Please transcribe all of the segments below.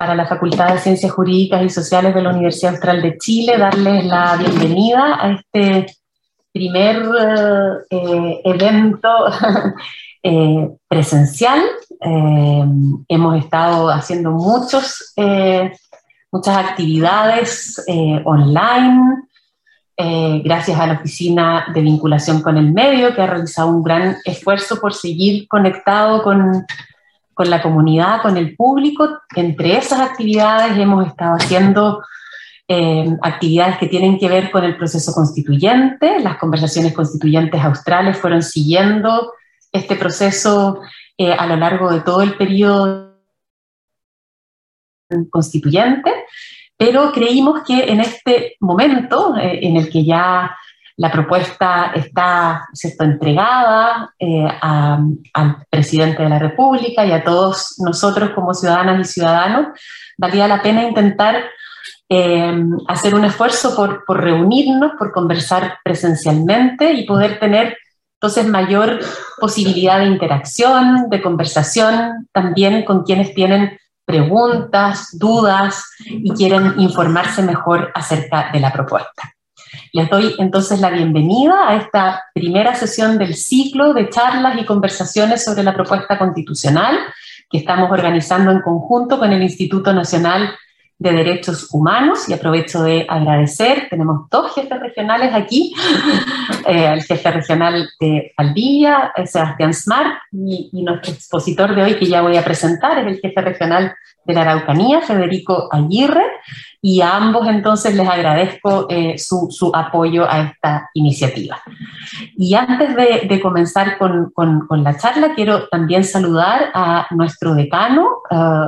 para la Facultad de Ciencias Jurídicas y Sociales de la Universidad Austral de Chile, darles la bienvenida a este primer eh, evento eh, presencial. Eh, hemos estado haciendo muchos, muchas actividades online, gracias a la Oficina de Vinculación con el Medio, que ha realizado un gran esfuerzo por seguir conectado con con la comunidad, con el público. Entre esas actividades hemos estado haciendo eh, actividades que tienen que ver con el proceso constituyente. Las conversaciones constituyentes australes fueron siguiendo este proceso eh, a lo largo de todo el periodo constituyente, pero creímos que en este momento eh, en el que ya la propuesta está entregada eh, al presidente de la República y a todos nosotros como ciudadanas y ciudadanos. Valía la pena intentar eh, hacer un esfuerzo por, por, reunirnos, por conversar presencialmente y poder tener entonces mayor posibilidad de interacción, de conversación también con quienes tienen preguntas, dudas y quieren informarse mejor acerca de la propuesta. Les doy entonces la bienvenida a esta primera sesión del ciclo de charlas y conversaciones sobre la propuesta constitucional que estamos organizando en conjunto con el Instituto Nacional de Derechos Humanos y aprovecho de agradecer, tenemos dos jefes regionales aquí, eh, el jefe regional de Valdivia, eh, Sebastián Smart, y, nuestro expositor de hoy que ya voy a presentar es el jefe regional de la Araucanía, Federico Aguirre, y a ambos entonces les agradezco eh, su, su, apoyo a esta iniciativa. Y antes de, comenzar con, con, la charla, quiero también saludar a nuestro decano,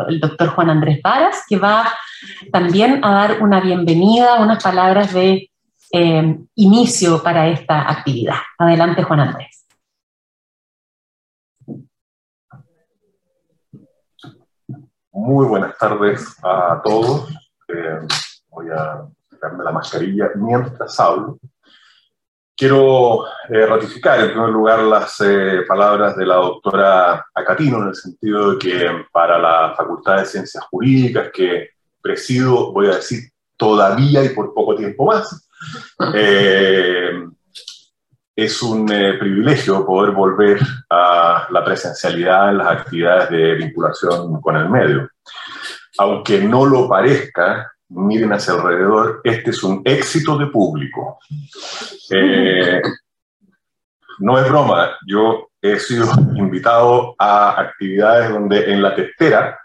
el doctor Juan Andrés Varas, que va también a dar una bienvenida, unas palabras de eh, inicio para esta actividad. Adelante, Juan Andrés. Muy buenas tardes a todos. Eh, voy a quitarme la mascarilla mientras hablo. Quiero eh, ratificar en primer lugar las eh, palabras de la doctora Acatino en el sentido de que para la Facultad de Ciencias Jurídicas que presido, voy a decir todavía y por poco tiempo más, eh, es un eh, privilegio poder volver a la presencialidad en las actividades de vinculación con el medio. Aunque no lo parezca, miren hacia alrededor, este es un éxito de público. Eh, no es broma, yo he sido invitado a actividades donde en la testera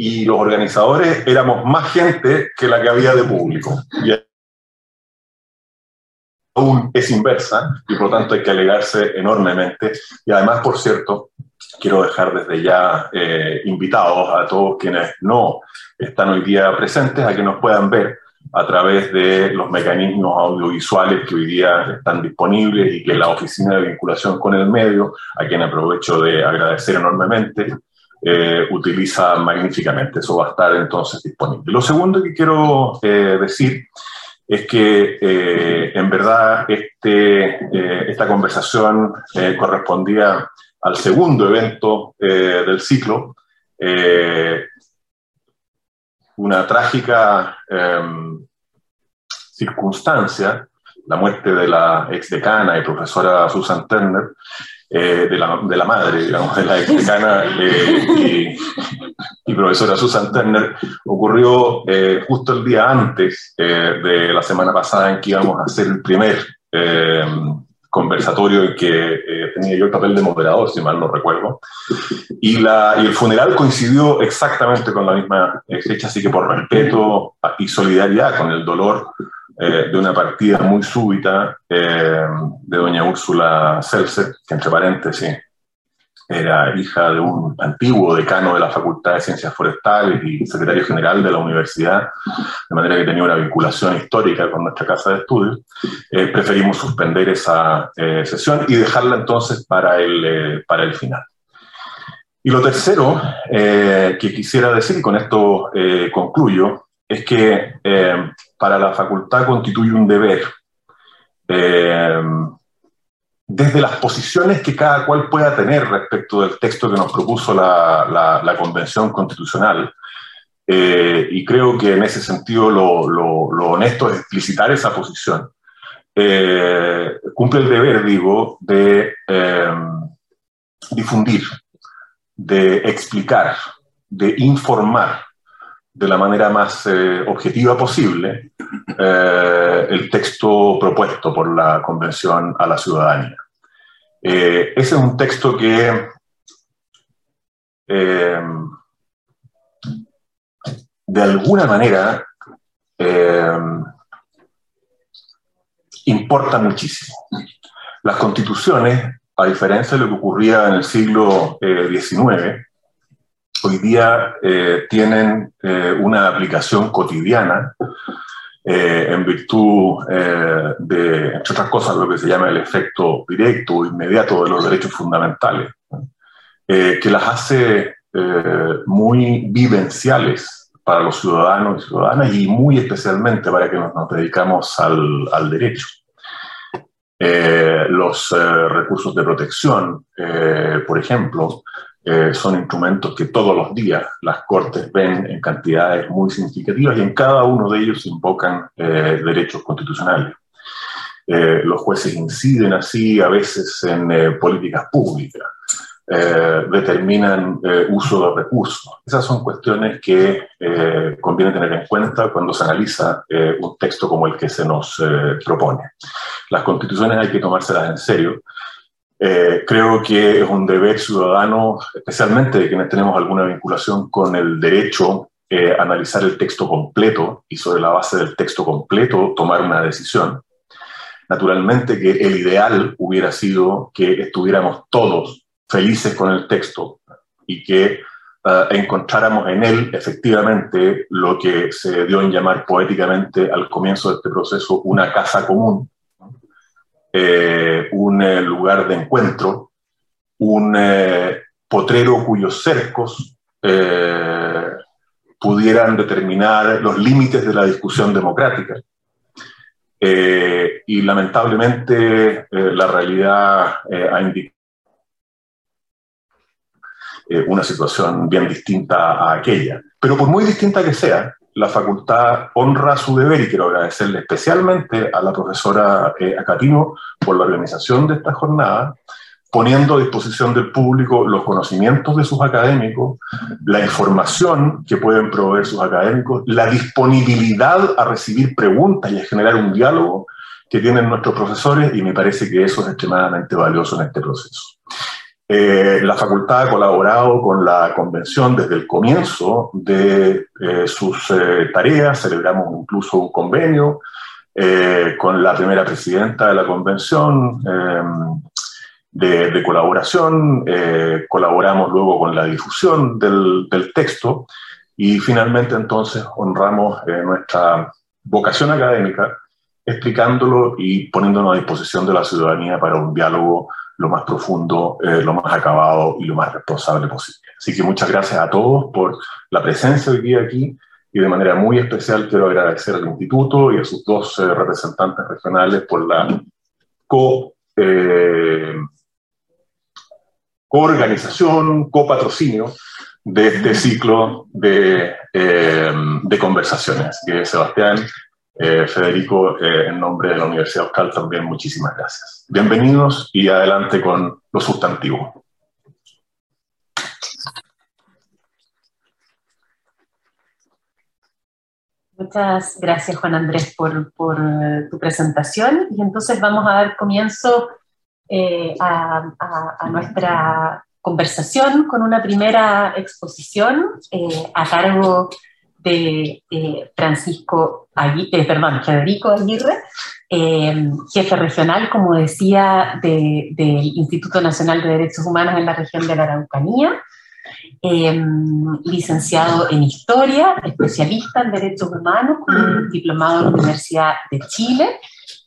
y los organizadores éramos más gente que la que había de público. Y aún es inversa y por lo tanto hay que alegarse enormemente. Y además, por cierto, quiero dejar desde ya eh, invitados a todos quienes no están hoy día presentes a que nos puedan ver a través de los mecanismos audiovisuales que hoy día están disponibles y que la Oficina de Vinculación con el Medio, a quien aprovecho de agradecer enormemente, eh, utiliza magníficamente. Eso va a estar entonces disponible. Lo segundo que quiero eh, decir es que eh, en verdad este, esta conversación correspondía al segundo evento del ciclo, una trágica em, circunstancia, la muerte de la ex decana y profesora Susan Turner, eh, de, la, de, la, madre, digamos, de la decana eh, y, y, profesora Susan Turner, ocurrió eh, justo el día antes eh, de la semana pasada en que íbamos a hacer el primer eh, conversatorio en que tenía yo el papel de moderador, si mal no recuerdo. Y, la, y el funeral coincidió exactamente con la misma fecha, así que por respeto y solidaridad con el dolor eh, de una partida muy súbita eh, de doña Úrsula Celser, que entre paréntesis era hija de un antiguo decano de la Facultad de Ciencias Forestales y secretario general de la universidad, de manera que tenía una vinculación histórica con nuestra casa de estudios, eh, preferimos suspender esa eh, sesión y dejarla entonces para el, eh, para el final. Y lo tercero que quisiera decir, y con esto concluyo, es que eh, para la facultad constituye un deber, eh, desde las posiciones que cada cual pueda tener respecto del texto que nos propuso la, la, Convención Constitucional, Eh, y creo que en ese sentido lo, lo, honesto es explicitar esa posición. Cumple el deber, digo, de difundir, de explicar, de informar de la manera más objetiva posible el texto propuesto por la Convención a la Ciudadanía. ese es un texto que eh, de alguna manera eh, importa muchísimo. Las constituciones, a diferencia de lo que ocurría en el siglo XIX, eh, hoy día tienen una aplicación cotidiana en virtud de, entre otras cosas, lo que se llama el efecto directo o inmediato de los derechos fundamentales. Eh, que las hace eh, muy vivenciales para los ciudadanos y ciudadanas y muy especialmente para que nos, dedicamos al, al derecho. Eh, los recursos de protección, por ejemplo, son instrumentos que todos los días las Cortes ven en cantidades muy significativas y en cada uno de ellos invocan derechos constitucionales. los jueces inciden así a veces en políticas públicas. Eh, determinan eh, uso de recursos. Esas son cuestiones que eh, conviene tener en cuenta cuando se analiza un texto como el que se nos propone. Las constituciones hay que tomárselas en serio. Creo que es un deber ciudadano, especialmente de quienes tenemos alguna vinculación con el derecho, analizar el texto completo y sobre la base del texto completo tomar una decisión. Naturalmente que el ideal hubiera sido que estuviéramos todos felices con el texto y que eh, encontráramos en él efectivamente lo que se dio en llamar poéticamente al comienzo de este proceso una casa común, eh, un eh, lugar de encuentro, un potrero cuyos cercos pudieran determinar los límites de la discusión democrática. y lamentablemente la realidad ha indicado eh, una situación bien distinta a aquella. Pero por muy distinta que sea, la facultad honra su deber y quiero agradecerle especialmente a la profesora eh, Acatino por la organización de esta jornada, poniendo a disposición del público los conocimientos de sus académicos, la información que pueden proveer sus académicos, la disponibilidad a recibir preguntas y a generar un diálogo que tienen nuestros profesores y me parece que eso es extremadamente valioso en este proceso. Eh, la facultad ha colaborado con la convención desde el comienzo de eh, sus eh, tareas, celebramos incluso un convenio con la primera presidenta de la convención de, colaboración, colaboramos luego con la difusión del, del texto y finalmente entonces honramos nuestra vocación académica explicándolo y poniéndonos a disposición de la ciudadanía para un diálogo lo más profundo, eh, lo más acabado y lo más responsable posible. Así que muchas gracias a todos por la presencia hoy aquí y de manera muy especial quiero agradecer al instituto y a sus dos eh, representantes regionales por la co, eh, coorganización, copatrocinio de este ciclo de, de conversaciones. que Sebastián, eh, Federico, eh, en nombre de la Universidad Euskal también muchísimas gracias. Bienvenidos y adelante con lo sustantivo. Muchas gracias, Juan Andrés, por, eh, tu presentación. Y entonces vamos a dar comienzo a, nuestra conversación con una primera exposición a cargo de Francisco Aguirre, eh, perdón, Federico Aguirre, eh, jefe regional, como decía, del Instituto Nacional de Derechos Humanos en la región de la Araucanía, licenciado en Historia, especialista en Derechos Humanos, diplomado en la Universidad de Chile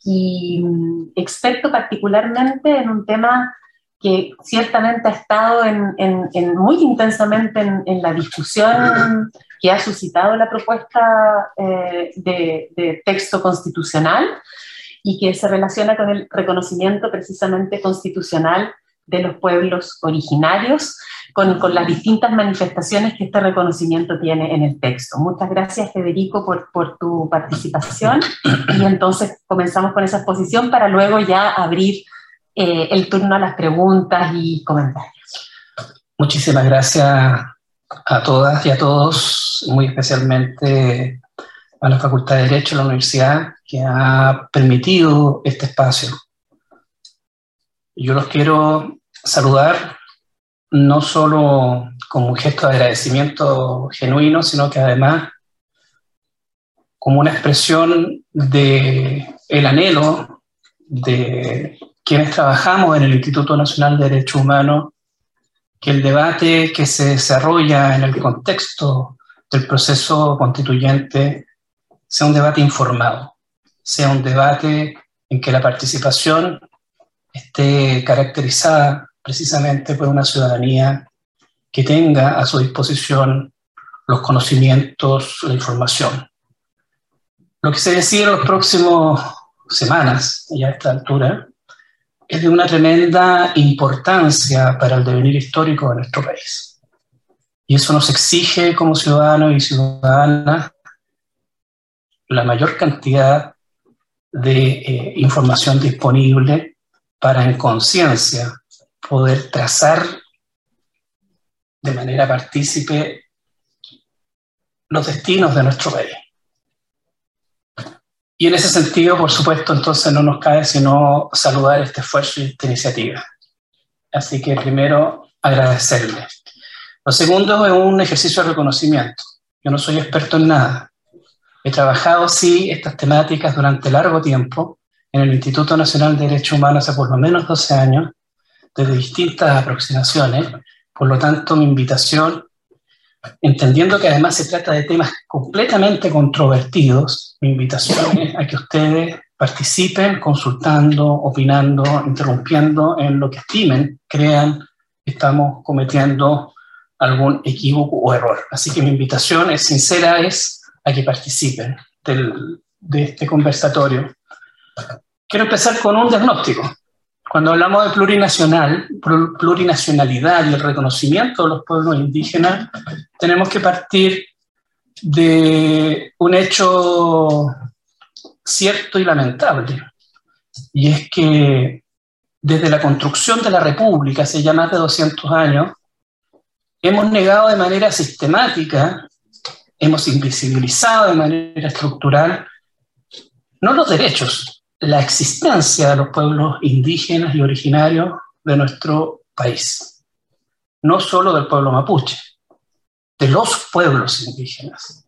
y mm, experto particularmente en un tema que ciertamente ha estado en, muy intensamente en, la discusión que ha suscitado la propuesta eh, de, texto constitucional y que se relaciona con el reconocimiento precisamente constitucional de los pueblos originarios con, con, las distintas manifestaciones que este reconocimiento tiene en el texto. Muchas gracias, Federico, por, por tu participación. Y entonces comenzamos con esa exposición para luego ya abrir eh, el turno a las preguntas y comentarios. Muchísimas gracias a todas y a todos, muy especialmente a la Facultad de Derecho de la Universidad, que ha permitido este espacio. Yo los quiero saludar no solo como un gesto de agradecimiento genuino, sino que además como una expresión de el anhelo de quienes trabajamos en el Instituto Nacional de Derechos Humanos, que el debate que se desarrolla en el contexto del proceso constituyente sea un debate informado, sea un debate en que la participación esté caracterizada precisamente por una ciudadanía que tenga a su disposición los conocimientos, la información. Lo que se decide en las próximas semanas, ya a esta altura, es de una tremenda importancia para el devenir histórico de nuestro país. Y eso nos exige como ciudadanos y ciudadanas la mayor cantidad de eh, información disponible para en conciencia poder trazar de manera partícipe los destinos de nuestro país. Y en ese sentido, por supuesto, entonces no nos cabe sino saludar este esfuerzo y esta iniciativa. Así que primero, agradecerle. Lo segundo es un ejercicio de reconocimiento. Yo no soy experto en nada. He trabajado, sí, estas temáticas durante largo tiempo en el Instituto Nacional de Derechos Humanos hace por lo menos 12 años desde distintas aproximaciones. Por lo tanto, mi invitación, entendiendo que además se trata de temas completamente controvertidos, mi invitación es a que ustedes participen consultando, opinando, interrumpiendo en lo que estimen, crean que estamos cometiendo algún equívoco o error. Así que mi invitación es sincera, es a que participen del, de este conversatorio. Quiero empezar con un diagnóstico. Cuando hablamos de plurinacional, plurinacionalidad y el reconocimiento de los pueblos indígenas, tenemos que partir de un hecho cierto y lamentable. Y es que desde la construcción de la República, hace ya más de 200 años, hemos negado de manera sistemática, hemos invisibilizado de manera estructural, no los derechos, la existencia de los pueblos indígenas y originarios de nuestro país. No solo del pueblo mapuche, de los pueblos indígenas.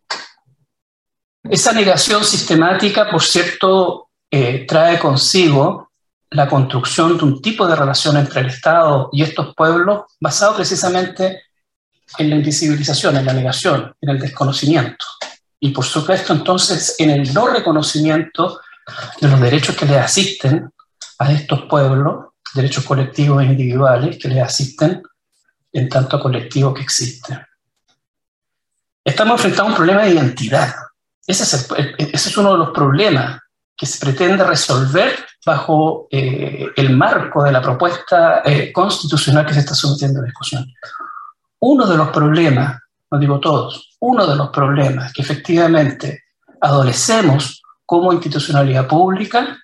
Esa negación sistemática, por cierto, eh, trae consigo la construcción de un tipo de relación entre el Estado y estos pueblos basado precisamente en la invisibilización, en la negación, en el desconocimiento. Y por supuesto entonces en el no reconocimiento de los derechos que le asisten a estos pueblos, derechos colectivos e individuales que les asisten en tanto colectivo que existe. Estamos enfrentando un problema de identidad. Ese es, ese es uno de los problemas que se pretende resolver bajo eh, el marco de la propuesta eh, constitucional que se está sometiendo a discusión. Uno de los problemas, no digo todos, uno de los problemas que efectivamente adolecemos como institucionalidad pública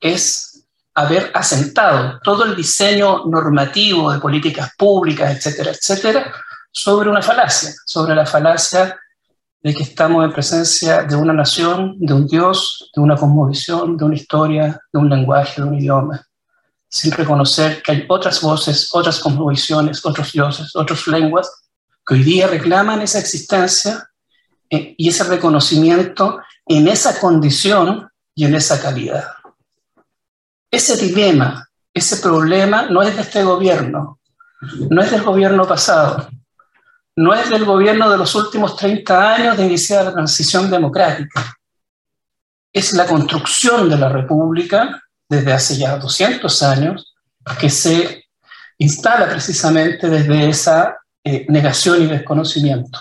es haber asentado todo el diseño normativo de políticas públicas, etcétera, etcétera, sobre una falacia, sobre la falacia de que estamos en presencia de una nación, de un Dios, de una cosmovisión, de una historia, de un lenguaje, de un idioma, sin reconocer que hay otras voces, otras cosmovisiones, otros dioses, otras lenguas que hoy día reclaman esa existencia eh, y ese reconocimiento en esa condición y en esa calidad. Ese dilema, ese problema no es de este gobierno, no es del gobierno pasado, no es del gobierno de los últimos 30 años de iniciar la transición democrática. Es la construcción de la República desde hace ya 200 años que se instala precisamente desde esa eh, negación y desconocimiento.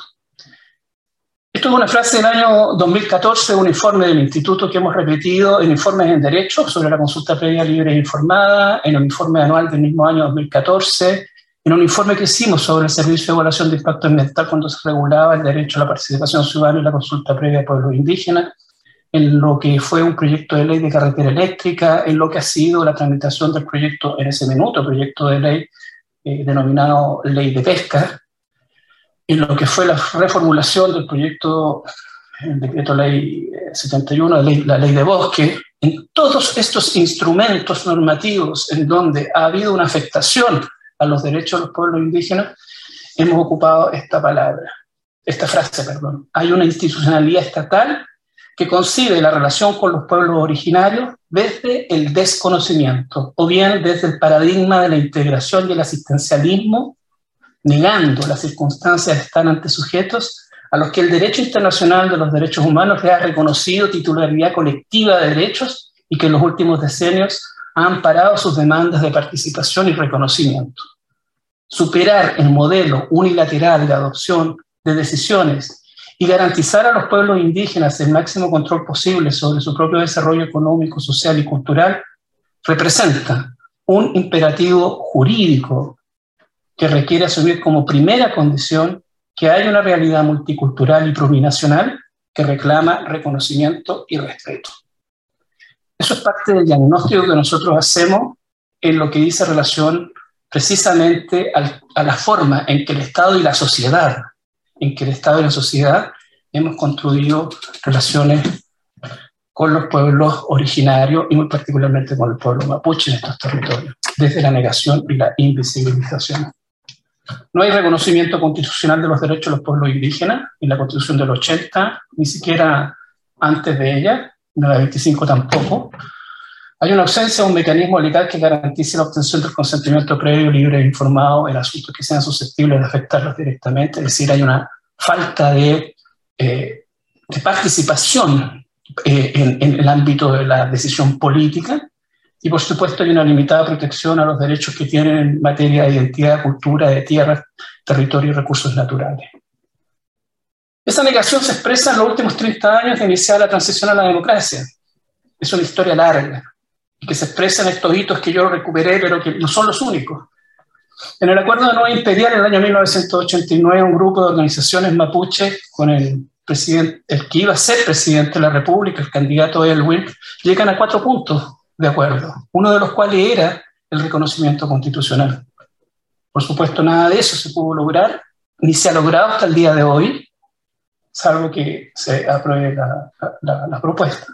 Esto es una frase del año 2014, un informe del instituto que hemos repetido en informes en derecho sobre la consulta previa libre e informada, en el informe anual del mismo año 2014, en un informe que hicimos sobre el servicio de evaluación de impacto ambiental cuando se regulaba el derecho a la participación ciudadana y la consulta previa de pueblos indígenas, en lo que fue un proyecto de ley de carretera eléctrica, en lo que ha sido la tramitación del proyecto en ese minuto, proyecto de ley eh, denominado Ley de Pesca, en lo que fue la reformulación del proyecto, el decreto ley 71, la ley, la ley de bosque, en todos estos instrumentos normativos en donde ha habido una afectación a los derechos de los pueblos indígenas, hemos ocupado esta palabra, esta frase, perdón. Hay una institucionalidad estatal que concibe la relación con los pueblos originarios desde el desconocimiento o bien desde el paradigma de la integración y el asistencialismo negando las circunstancias de estar ante sujetos a los que el derecho internacional de los derechos humanos le ha reconocido titularidad colectiva de derechos y que en los últimos decenios ha amparado sus demandas de participación y reconocimiento. Superar el modelo unilateral de adopción de decisiones y garantizar a los pueblos indígenas el máximo control posible sobre su propio desarrollo económico, social y cultural representa un imperativo jurídico que requiere asumir como primera condición que hay una realidad multicultural y plurinacional que reclama reconocimiento y respeto. Eso es parte del diagnóstico que nosotros hacemos en lo que dice relación precisamente a la forma en que el Estado y la sociedad, en que el Estado y la sociedad hemos construido relaciones con los pueblos originarios y muy particularmente con el pueblo mapuche en estos territorios, desde la negación y la invisibilización. No hay reconocimiento constitucional de los derechos de los pueblos indígenas en la Constitución del 80, ni siquiera antes de ella, en la 25 tampoco. Hay una ausencia de un mecanismo legal que garantice la obtención del consentimiento previo, libre e informado en asuntos que sean susceptibles de afectarlos directamente. Es decir, hay una falta de, eh, de participación eh, en el ámbito de la decisión política y por supuesto hay una limitada protección a los derechos que tienen en materia de identidad, cultura, de tierra, territorio y recursos naturales. Esa negación se expresa en los últimos 30 años de iniciar la transición a la democracia. Es una historia larga y que se expresa en estos hitos que yo recuperé, pero que no son los únicos. En el Acuerdo de Nueva Imperial, en el año 1989, un grupo de organizaciones mapuche, con el, presidente, el que iba a ser presidente de la República, el candidato Elwin, llegan a cuatro puntos de acuerdo, uno de los cuales era el reconocimiento constitucional. Por supuesto, nada de eso se pudo lograr, ni se ha logrado hasta el día de hoy, salvo que se apruebe la, propuesta.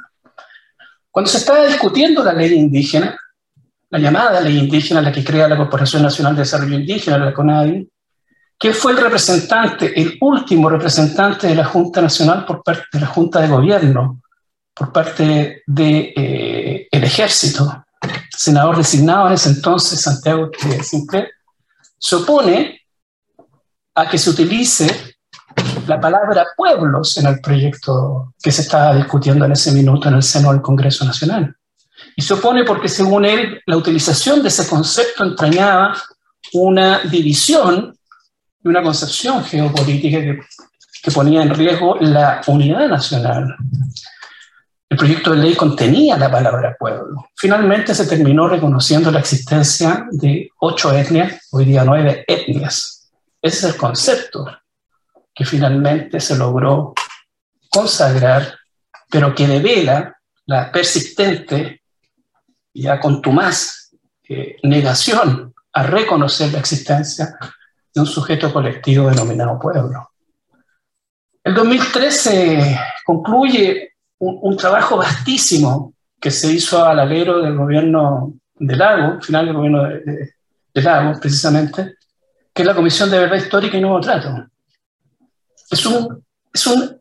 Cuando se estaba discutiendo la ley indígena, la llamada ley indígena, la que crea la Corporación Nacional de Desarrollo Indígena, la CONADI, ¿quién fue el representante, el último representante de la Junta Nacional por parte de la Junta de Gobierno por parte de, eh, ejército, senador designado en ese entonces, Santiago Sinclair, se opone a que se utilice la palabra pueblos en el proyecto que se estaba discutiendo en ese minuto en el seno del Congreso Nacional. Y se opone porque, según él, la utilización de ese concepto entrañaba una división y una concepción geopolítica que, que ponía en riesgo la unidad nacional. El proyecto de ley contenía la palabra pueblo. Finalmente se terminó reconociendo la existencia de ocho etnias, hoy día nueve etnias. Ese es el concepto que finalmente se logró consagrar, pero que devela la persistente, ya contumaz, eh, negación a reconocer la existencia de un sujeto colectivo denominado pueblo. El 2013 concluye un, trabajo vastísimo que se hizo al alero del gobierno de Lago, final del gobierno de, Lago, precisamente, que es la Comisión de Verdad Histórica y Nuevo Trato. Es un, es un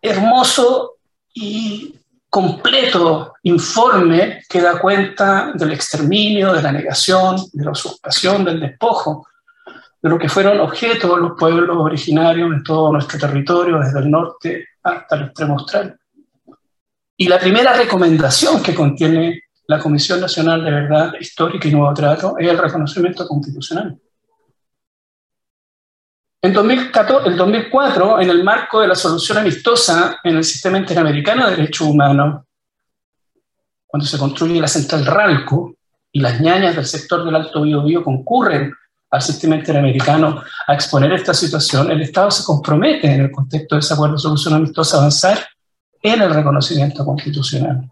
hermoso y completo informe que da cuenta del exterminio, de la negación, de la usurpación, del despojo, de lo que fueron objetos los pueblos originarios en todo nuestro territorio, desde el norte hasta el extremo austral. Y la primera recomendación que contiene la Comisión Nacional de Verdad Histórica y Nuevo Trato es el reconocimiento constitucional. En 2014, el 2004, en el marco de la solución amistosa en el sistema interamericano de derechos humanos, cuando se construye la central RALCO y las ñañas del sector del Alto Biobío concurren al sistema interamericano a exponer esta situación, el Estado se compromete en el contexto de ese acuerdo de solución amistosa a avanzar en el reconocimiento constitucional.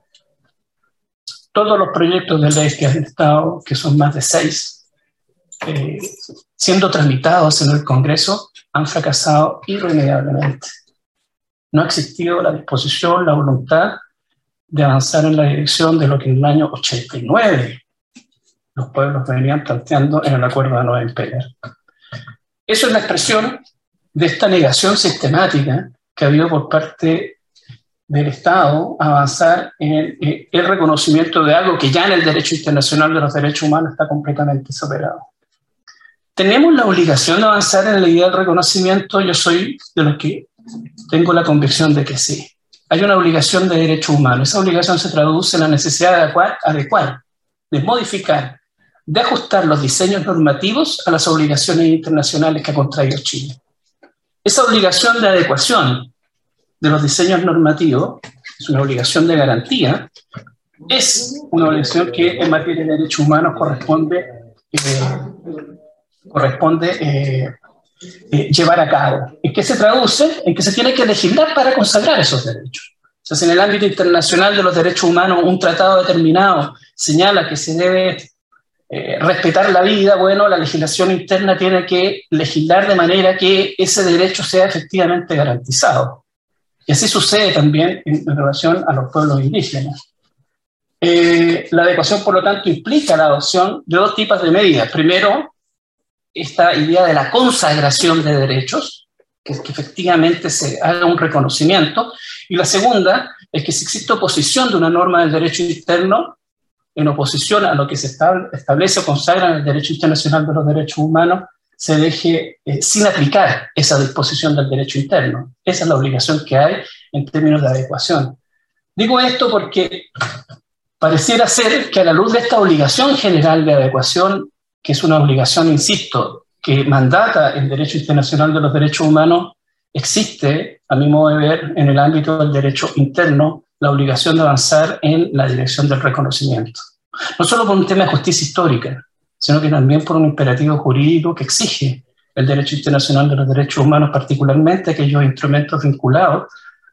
Todos los proyectos de ley que han estado, que son más de seis, eh, siendo tramitados en el Congreso, han fracasado irremediablemente. No ha existido la disposición, la voluntad de avanzar en la dirección de lo que en el año 89 los pueblos venían planteando en el acuerdo de Nueva Imperia. Eso es la expresión de esta negación sistemática que ha habido por parte del Estado avanzar en eh, el reconocimiento de algo que ya en el derecho internacional de los derechos humanos está completamente superado. ¿Tenemos la obligación de avanzar en la idea del reconocimiento? Yo soy de los que tengo la convicción de que sí. Hay una obligación de derechos humanos. Esa obligación se traduce en la necesidad de adecuar, adecuar de modificar de ajustar los diseños normativos a las obligaciones internacionales que ha contraído Chile. Esa obligación de adecuación de los diseños normativos es una obligación de garantía, es una obligación que en materia de derechos humanos corresponde, eh, corresponde eh, eh, llevar a cabo. ¿En qué se traduce? En que se tiene que legislar para consagrar esos derechos. O si en el ámbito internacional de los derechos humanos un tratado determinado señala que se debe respetar la vida, bueno, la legislación interna tiene que legislar de manera que ese derecho sea efectivamente garantizado. Y así sucede también en, relación a los pueblos indígenas. Eh, la adecuación, por lo tanto, implica la adopción de dos tipos de medidas. Primero, esta idea de la consagración de derechos, que, que efectivamente se haga un reconocimiento. Y la segunda es que si existe oposición de una norma del derecho interno, en oposición a lo que se establece o consagra en el derecho internacional de los derechos humanos, se deje eh, sin aplicar esa disposición del derecho interno. Esa es la obligación que hay en términos de adecuación. Digo esto porque pareciera ser que a la luz de esta obligación general de adecuación, que es una obligación, insisto, que mandata el derecho internacional de los derechos humanos, existe, a mi modo de ver, en el ámbito del derecho interno, la obligación de avanzar en la dirección del reconocimiento. No solo por un tema de justicia histórica, sino que también por un imperativo jurídico que exige el derecho internacional de los derechos humanos, particularmente aquellos instrumentos vinculados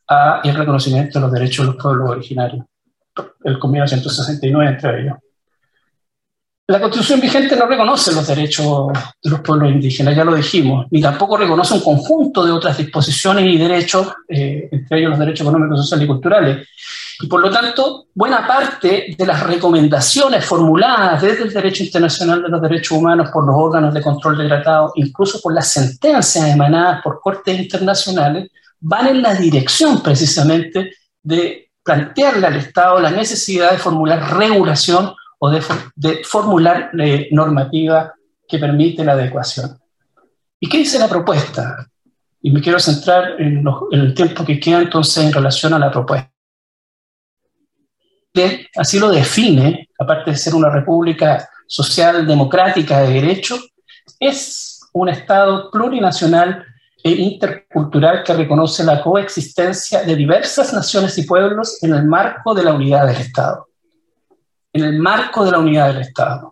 al reconocimiento de los derechos de los pueblos originarios, el convenio 169 entre ellos. La constitución vigente no reconoce los derechos de los pueblos indígenas, ya lo dijimos, ni tampoco reconoce un conjunto de otras disposiciones y derechos, eh, entre ellos los derechos económicos, sociales y culturales. Y por lo tanto, buena parte de las recomendaciones formuladas desde el derecho internacional de los derechos humanos por los órganos de control de tratado, incluso por las sentencias emanadas por cortes internacionales, van en la dirección precisamente de plantearle al Estado la necesidad de formular regulación o de, formular eh, normativa que permite la adecuación. ¿Y qué dice la propuesta? Y me quiero centrar en, el tiempo que queda entonces en relación a la propuesta. Así lo define, aparte de ser una república social democrática de derecho, es un Estado plurinacional e intercultural que reconoce la coexistencia de diversas naciones y pueblos en el marco de la unidad del Estado en el marco de la unidad del Estado.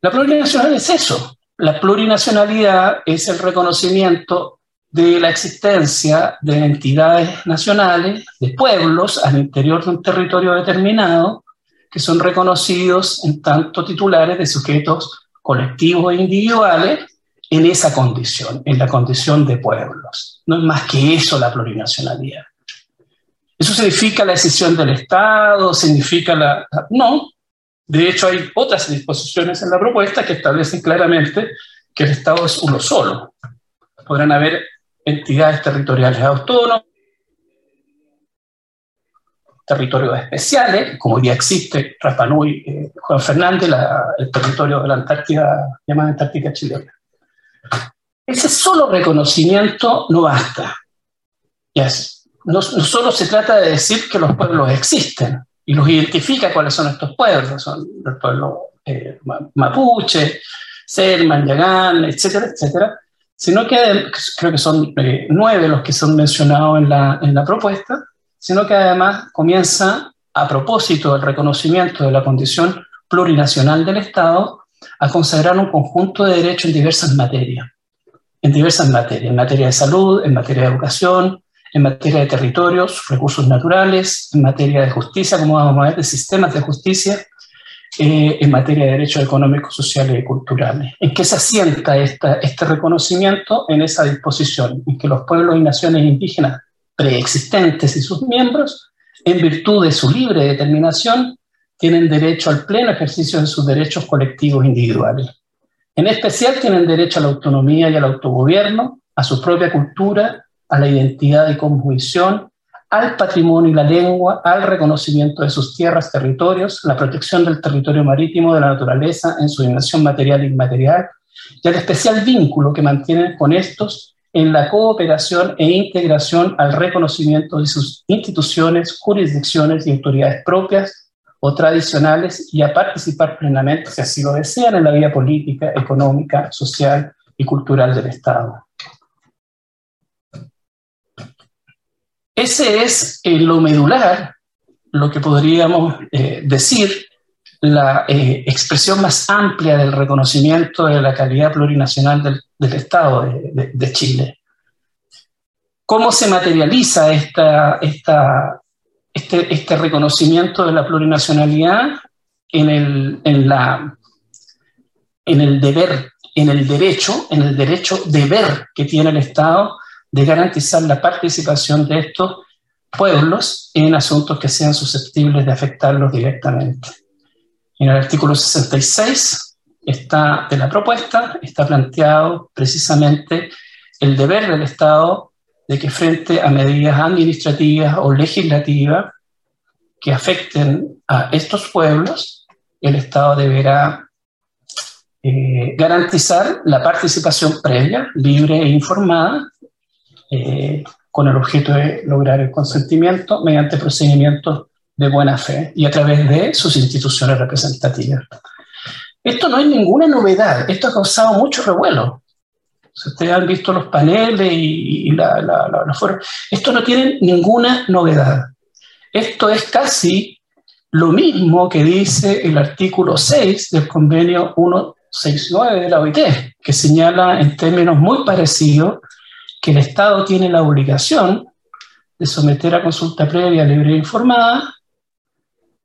La plurinacionalidad es eso. La plurinacionalidad es el reconocimiento de la existencia de entidades nacionales, de pueblos al interior de un territorio determinado, que son reconocidos en tanto titulares de sujetos colectivos e individuales en esa condición, en la condición de pueblos. No es más que eso la plurinacionalidad. ¿Eso significa la decisión del Estado? ¿Significa la...? No. De hecho, hay otras disposiciones en la propuesta que establecen claramente que el Estado es uno solo. Podrán haber entidades territoriales autónomas, territorios especiales, como ya existe Rapanui, eh, Juan Fernández, el territorio de la Antártida, llamada Antártica chilena. Ese solo reconocimiento no basta. No, solo se trata de decir que los pueblos existen y los identifica cuáles son estos pueblos, son los pueblos eh, mapuche, Selman, Yagán, etcétera, etcétera, sino que creo que son eh, nueve los que son mencionados en la, en la propuesta, sino que además comienza, a propósito del reconocimiento de la condición plurinacional del Estado, a consagrar un conjunto de derechos en diversas materias, en diversas materias, en materia de salud, en materia de educación, en materia de territorios, recursos naturales, en materia de justicia, como vamos a ver, de sistemas de justicia, eh, en materia de derechos económicos, sociales y culturales. ¿En qué se asienta este reconocimiento? En esa disposición, en que los pueblos y naciones indígenas preexistentes y sus miembros, en virtud de su libre determinación, tienen derecho al pleno ejercicio de sus derechos colectivos individuales. En especial tienen derecho a la autonomía y al autogobierno, a su propia cultura, a la identidad y cosmovisión, al patrimonio y la lengua, al reconocimiento de sus tierras, territorios, la protección del territorio marítimo, de la naturaleza en su dimensión material e inmaterial, y al especial vínculo que mantienen con estos en la cooperación e integración al reconocimiento de sus instituciones, jurisdicciones y autoridades propias o tradicionales y a participar plenamente, si así lo desean, en la vida política, económica, social y cultural del Estado. Ese es lo medular, lo que podríamos eh, decir, la eh, expresión más amplia del reconocimiento de la calidad plurinacional del, Estado de, Chile. ¿Cómo se materializa esta, este, este, reconocimiento de la plurinacionalidad en el, en, la, en el deber, en el derecho, en el derecho deber que tiene el Estado de garantizar la participación de estos pueblos en asuntos que sean susceptibles de afectarlos directamente. En el artículo 66 está, de la propuesta está planteado precisamente el deber del Estado de que frente a medidas administrativas o legislativas que afecten a estos pueblos, el Estado deberá eh, garantizar la participación previa, libre e informada eh, con el objeto de lograr el consentimiento mediante procedimientos de buena fe y a través de sus instituciones representativas. Esto no es ninguna novedad, esto ha causado mucho revuelo. Si ustedes han visto los paneles y, la, la, esto no tiene ninguna novedad. Esto es casi lo mismo que dice el artículo 6 del convenio 169 de la OIT, que señala en términos muy parecidos que el Estado tiene la obligación de someter a consulta previa, libre e informada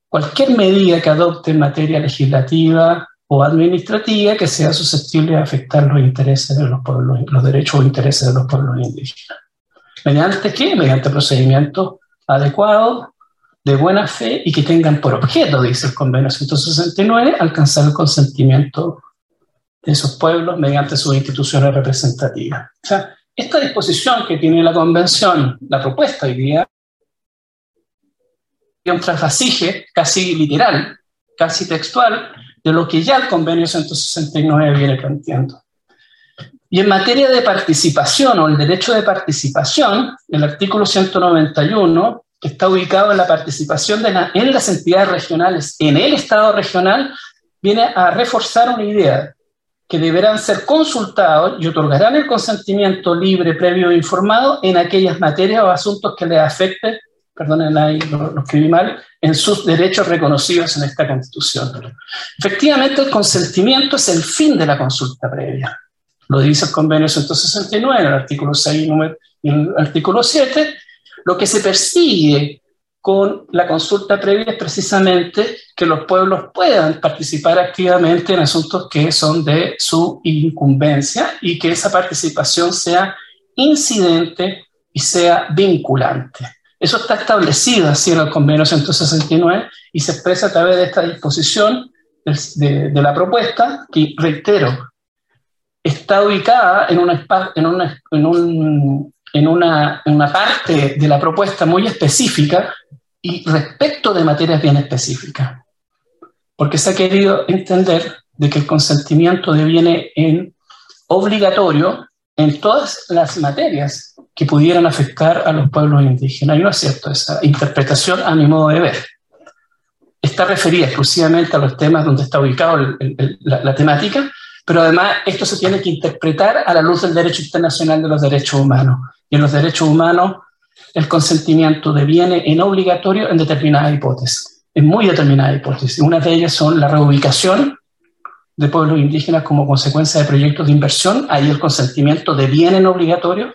cualquier medida que adopte en materia legislativa o administrativa que sea susceptible de afectar los intereses de los pueblos, los derechos o intereses de los pueblos indígenas. ¿Mediante qué? Mediante procedimientos adecuados, de buena fe y que tengan por objeto, dice el convenio 169, alcanzar el consentimiento de esos pueblos mediante sus instituciones representativas. Esta disposición que tiene la Convención, la propuesta hoy día, es un trasvasije casi literal, casi textual, de lo que ya el Convenio 169 viene planteando. Y en materia de participación o el derecho de participación, el artículo 191, que está ubicado en la participación en las entidades regionales, en el Estado regional, viene a reforzar una idea que deberán ser consultados y otorgarán el consentimiento libre, previo e informado en aquellas materias o asuntos que les afecten, perdonen ahí lo, escribí mal, en sus derechos reconocidos en esta Constitución. Efectivamente, el consentimiento es el fin de la consulta previa. Lo dice el convenio 169, el artículo 6 y el artículo 7. Lo que se persigue con la consulta previa es precisamente que los pueblos puedan participar activamente en asuntos que son de su incumbencia y que esa participación sea incidente y sea vinculante. Eso está establecido así en el convenio 169 y se expresa a través de esta disposición de, la propuesta, que reitero, está ubicada en una, en una, en un, en una, en una parte de la propuesta muy específica y respecto de materias bien específicas. Porque se ha querido entender de que el consentimiento deviene en obligatorio en todas las materias que pudieran afectar a los pueblos indígenas. Y no es cierto esa interpretación a mi modo de ver. Está referida exclusivamente a los temas donde está ubicado la, la temática, pero además esto se tiene que interpretar a la luz del derecho internacional de los derechos humanos. Y en los derechos humanos el consentimiento deviene en obligatorio en determinadas hipótesis, en muy determinadas hipótesis. Una de ellas son la reubicación de pueblos indígenas como consecuencia de proyectos de inversión, ahí el consentimiento deviene en obligatorio.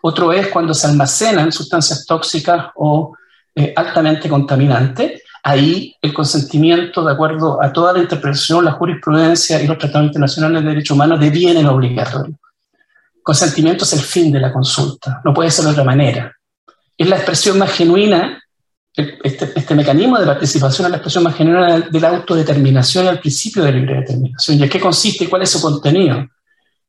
Otro es cuando se almacenan sustancias tóxicas o eh, altamente contaminantes, ahí el consentimiento, de acuerdo a toda la interpretación, la jurisprudencia y los tratados internacionales de derechos humanos, devienen obligatorio. Consentimiento es el fin de la consulta, no puede ser de otra manera es la expresión más genuina, este, este, mecanismo de participación es la expresión más genuina de la autodeterminación y al principio de libre determinación. ¿Y en qué consiste y cuál es su contenido?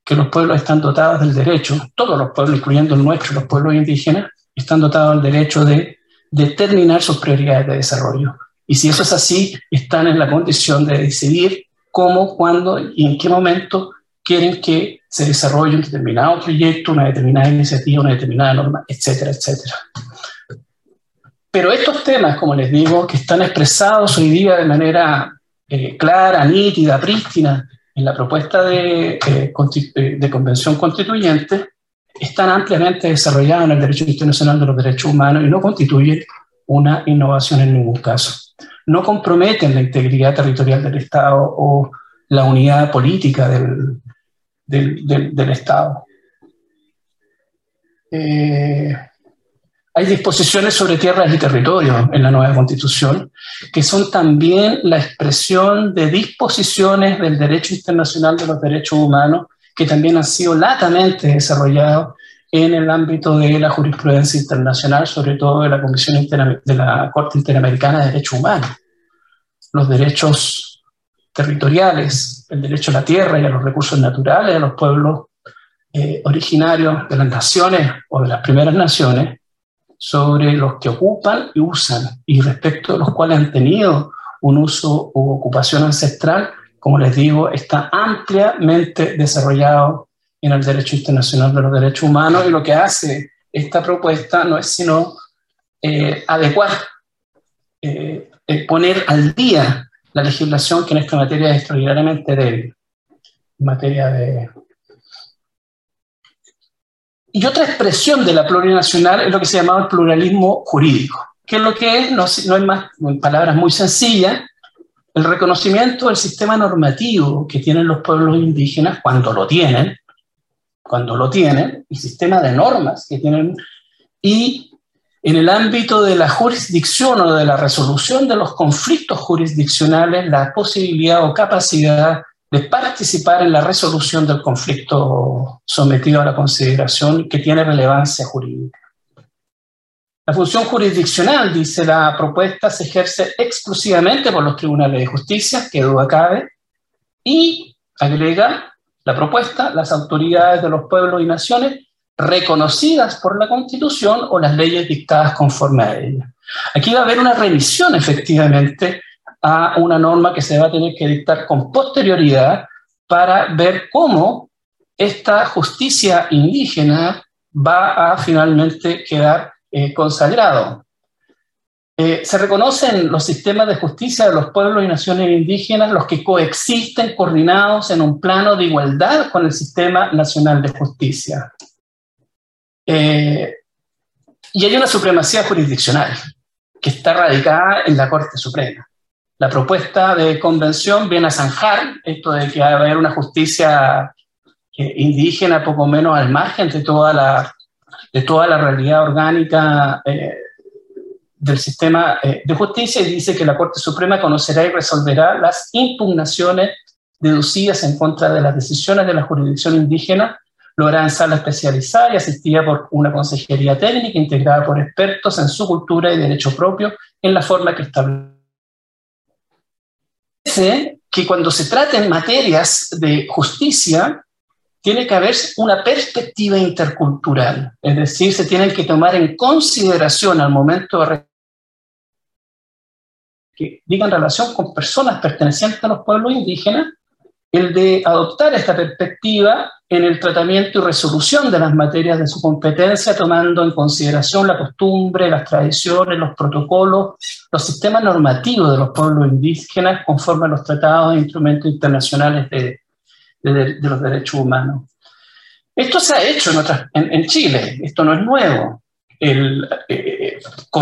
Que los pueblos están dotados del derecho, todos los pueblos, incluyendo el nuestro, los pueblos indígenas, están dotados del derecho de determinar sus prioridades de desarrollo. Y si eso es así, están en la condición de decidir cómo, cuándo y en qué momento quieren que se desarrolle un determinado proyecto, una determinada iniciativa, una determinada norma, etcétera, etcétera. Pero estos temas, como les digo, que están expresados hoy día de manera eh, clara, nítida, prístina en la propuesta de, eh, eh, de convención constituyente, están ampliamente desarrollados en el derecho internacional de los derechos humanos y no constituyen una innovación en ningún caso. No comprometen la integridad territorial del Estado o la unidad política del, del, Estado. Eh, hay disposiciones sobre tierras y territorios en la nueva constitución que son también la expresión de disposiciones del derecho internacional de los derechos humanos que también han sido latamente desarrollados en el ámbito de la jurisprudencia internacional, sobre todo de la Comisión de la Corte Interamericana de Derechos Humanos. Los derechos territoriales, el derecho a la tierra y a los recursos naturales de los pueblos eh, originarios de las naciones o de las primeras naciones, sobre los que ocupan y usan y respecto a los cuales han tenido un uso u ocupación ancestral, como les digo, está ampliamente desarrollado en el derecho internacional de los derechos humanos y lo que hace esta propuesta no es sino eh, adecuar, eh, poner al día la legislación que en esta materia es extraordinariamente débil, materia de... Y otra expresión de la plurinacional es lo que se llama el pluralismo jurídico, que es lo que es, no, no es más, en palabras muy sencillas, el reconocimiento del sistema normativo que tienen los pueblos indígenas cuando lo tienen, cuando lo tienen, el sistema de normas que tienen, y en el ámbito de la jurisdicción o de la resolución de los conflictos jurisdiccionales, la posibilidad o capacidad de participar en la resolución del conflicto sometido a la consideración que tiene relevancia jurídica. La función jurisdiccional, dice la propuesta, se ejerce exclusivamente por los tribunales de justicia, que duda cabe, y agrega la propuesta, las autoridades de los pueblos y naciones reconocidas por la Constitución o las leyes dictadas conforme a ella. Aquí va a haber una revisión efectivamente a una norma que se va a tener que dictar con posterioridad para ver cómo esta justicia indígena va a finalmente quedar eh, consagrado. Eh, se reconocen los sistemas de justicia de los pueblos y naciones indígenas, los que coexisten coordinados en un plano de igualdad con el sistema nacional de justicia. Eh, y hay una supremacía jurisdiccional que está radicada en la Corte Suprema. La propuesta de convención viene a zanjar esto de que va a haber una justicia eh, indígena poco menos al margen de toda la, de toda la realidad orgánica eh, del sistema de justicia y dice que la Corte Suprema conocerá y resolverá las impugnaciones deducidas en contra de las decisiones de la jurisdicción indígena lo en sala especializada y asistida por una consejería técnica integrada por expertos en su cultura y derecho propio en la forma que establece que cuando se traten materias de justicia, tiene que haber una perspectiva intercultural, es decir, se tienen que tomar en consideración al momento de que digan relación con personas pertenecientes a los pueblos indígenas, el de adoptar esta perspectiva en el tratamiento y resolución de las materias de su competencia, tomando en consideración la costumbre, las tradiciones, los protocolos, los sistemas normativos de los pueblos indígenas conforme a los tratados e instrumentos internacionales de, de, los derechos humanos. Esto se ha hecho en, en, Chile, esto no es nuevo. El, eh,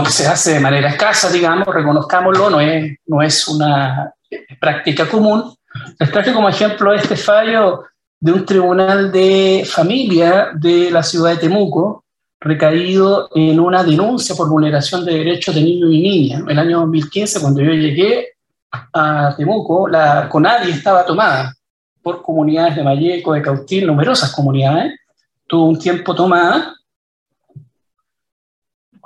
se hace de manera escasa, digamos, reconozcámoslo, no es, no es una práctica común. Les traje como ejemplo este fallo de un tribunal de familia de la ciudad de Temuco, recaído en una denuncia por vulneración de derechos de niños y niñas. El año 2015, cuando yo llegué a Temuco, la CONADI estaba tomada por comunidades de Malleco, de Cautín, numerosas comunidades. Tuvo un tiempo tomada,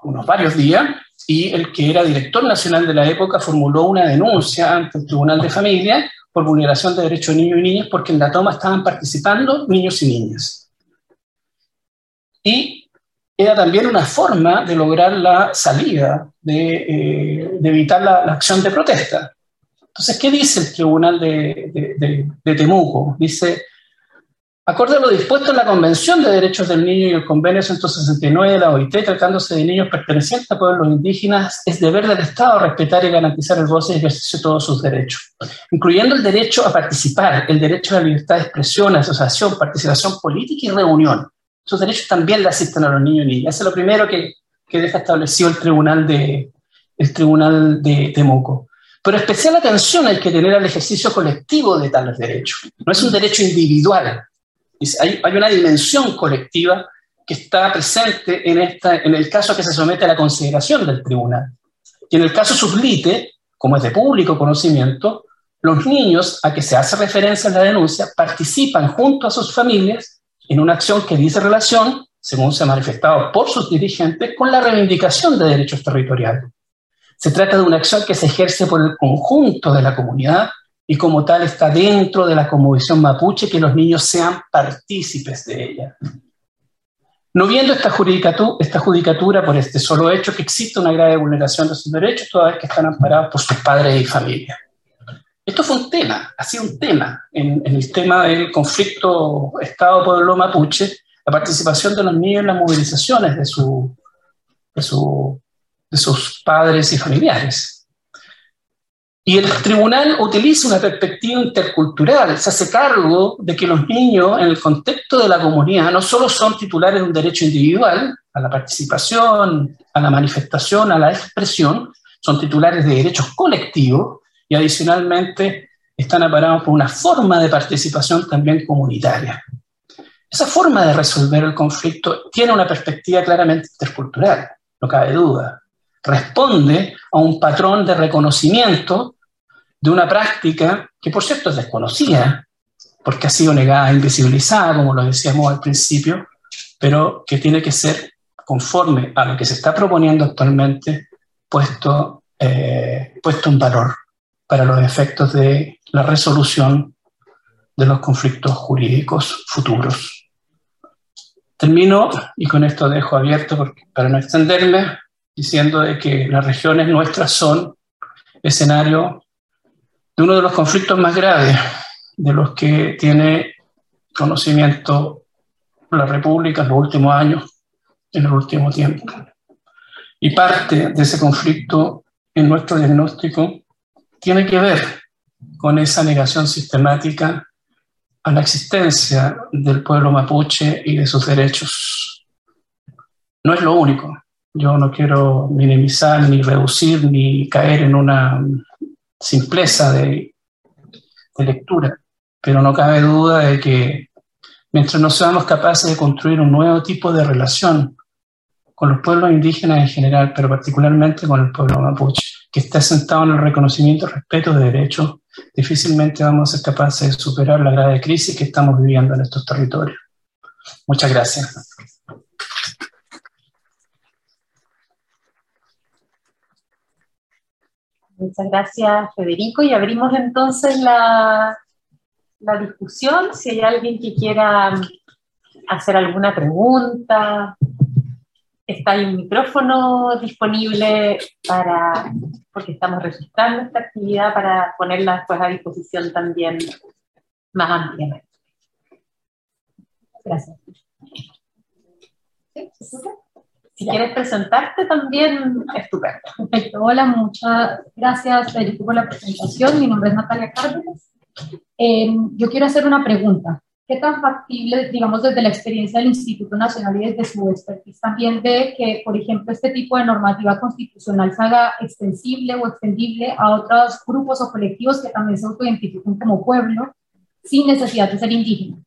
unos varios días, y el que era director nacional de la época formuló una denuncia ante el Tribunal de Familia por vulneración de derechos de niños y niñas porque en la toma estaban participando niños y niñas. Y era también una forma de lograr la salida, de, eh, evitar la, acción de protesta. Entonces, ¿qué dice el Tribunal de, de Temuco? Dice, Acorde a lo dispuesto en la Convención de Derechos del Niño y el Convenio 169 de la OIT, tratándose de niños pertenecientes a pueblos indígenas, es deber del Estado respetar y garantizar el goce y ejercicio de todos sus derechos, incluyendo el derecho a participar, el derecho a la libertad de expresión, asociación, participación política y reunión. Esos derechos también le asisten a los niños y niñas. Eso es lo primero que, que deja establecido el Tribunal de, el tribunal de Temuco. Pero especial atención hay que tener al ejercicio colectivo de tales derechos. No es un derecho individual, hay, una dimensión colectiva que está presente en, esta, en el caso que se somete a la consideración del tribunal. Y en el caso sublite, como es de público conocimiento, los niños a que se hace referencia en la denuncia participan junto a sus familias en una acción que dice relación, según se ha manifestado por sus dirigentes, con la reivindicación de derechos territoriales. Se trata de una acción que se ejerce por el conjunto de la comunidad y como tal está dentro de la conmovisión mapuche que los niños sean partícipes de ella. No viendo esta judicatura, esta judicatura por este solo hecho que existe una grave vulneración de sus derechos, toda vez que están amparados por sus padres y familia. Esto fue un tema, ha sido un tema en, el tema del conflicto Estado-Pueblo mapuche, la participación de los niños en las movilizaciones de, su, de, su, de sus padres y familiares. Y el tribunal utiliza una perspectiva intercultural, se hace cargo de que los niños en el contexto de la comunidad no solo son titulares de un derecho individual a la participación, a la manifestación, a la expresión, son titulares de derechos colectivos y adicionalmente están aparados por una forma de participación también comunitaria. Esa forma de resolver el conflicto tiene una perspectiva claramente intercultural, no cabe duda responde a un patrón de reconocimiento de una práctica que, por cierto, es desconocida, porque ha sido negada, invisibilizada, como lo decíamos al principio, pero que tiene que ser conforme a lo que se está proponiendo actualmente, puesto, eh, puesto en valor para los efectos de la resolución de los conflictos jurídicos futuros. Termino y con esto dejo abierto para no extenderme diciendo de que las regiones nuestras son escenario de uno de los conflictos más graves de los que tiene conocimiento la República en los últimos años, en el último tiempo. Y parte de ese conflicto en nuestro diagnóstico tiene que ver con esa negación sistemática a la existencia del pueblo mapuche y de sus derechos. No es lo único, yo no quiero minimizar, ni reducir, ni caer en una simpleza de, lectura, pero no cabe duda de que mientras no seamos capaces de construir un nuevo tipo de relación con los pueblos indígenas en general, pero particularmente con el pueblo mapuche, que está sentado en el reconocimiento y respeto de derechos, difícilmente vamos a ser capaces de superar la grave crisis que estamos viviendo en estos territorios. Muchas gracias. Muchas gracias, Federico. Y abrimos entonces la, la discusión. Si hay alguien que quiera hacer alguna pregunta, está ahí un micrófono disponible para, porque estamos registrando esta actividad para ponerla después a disposición también más ampliamente. Gracias. Si quieres presentarte también, estupendo. Hola, muchas gracias Federico por la presentación. Mi nombre es Natalia Cárdenas. Eh, yo quiero hacer una pregunta. ¿Qué tan factible, digamos, desde la experiencia del Instituto Nacional y desde su expertise también de que, por ejemplo, este tipo de normativa constitucional se haga extensible o extendible a otros grupos o colectivos que también se autoidentifican como pueblo sin necesidad de ser indígena?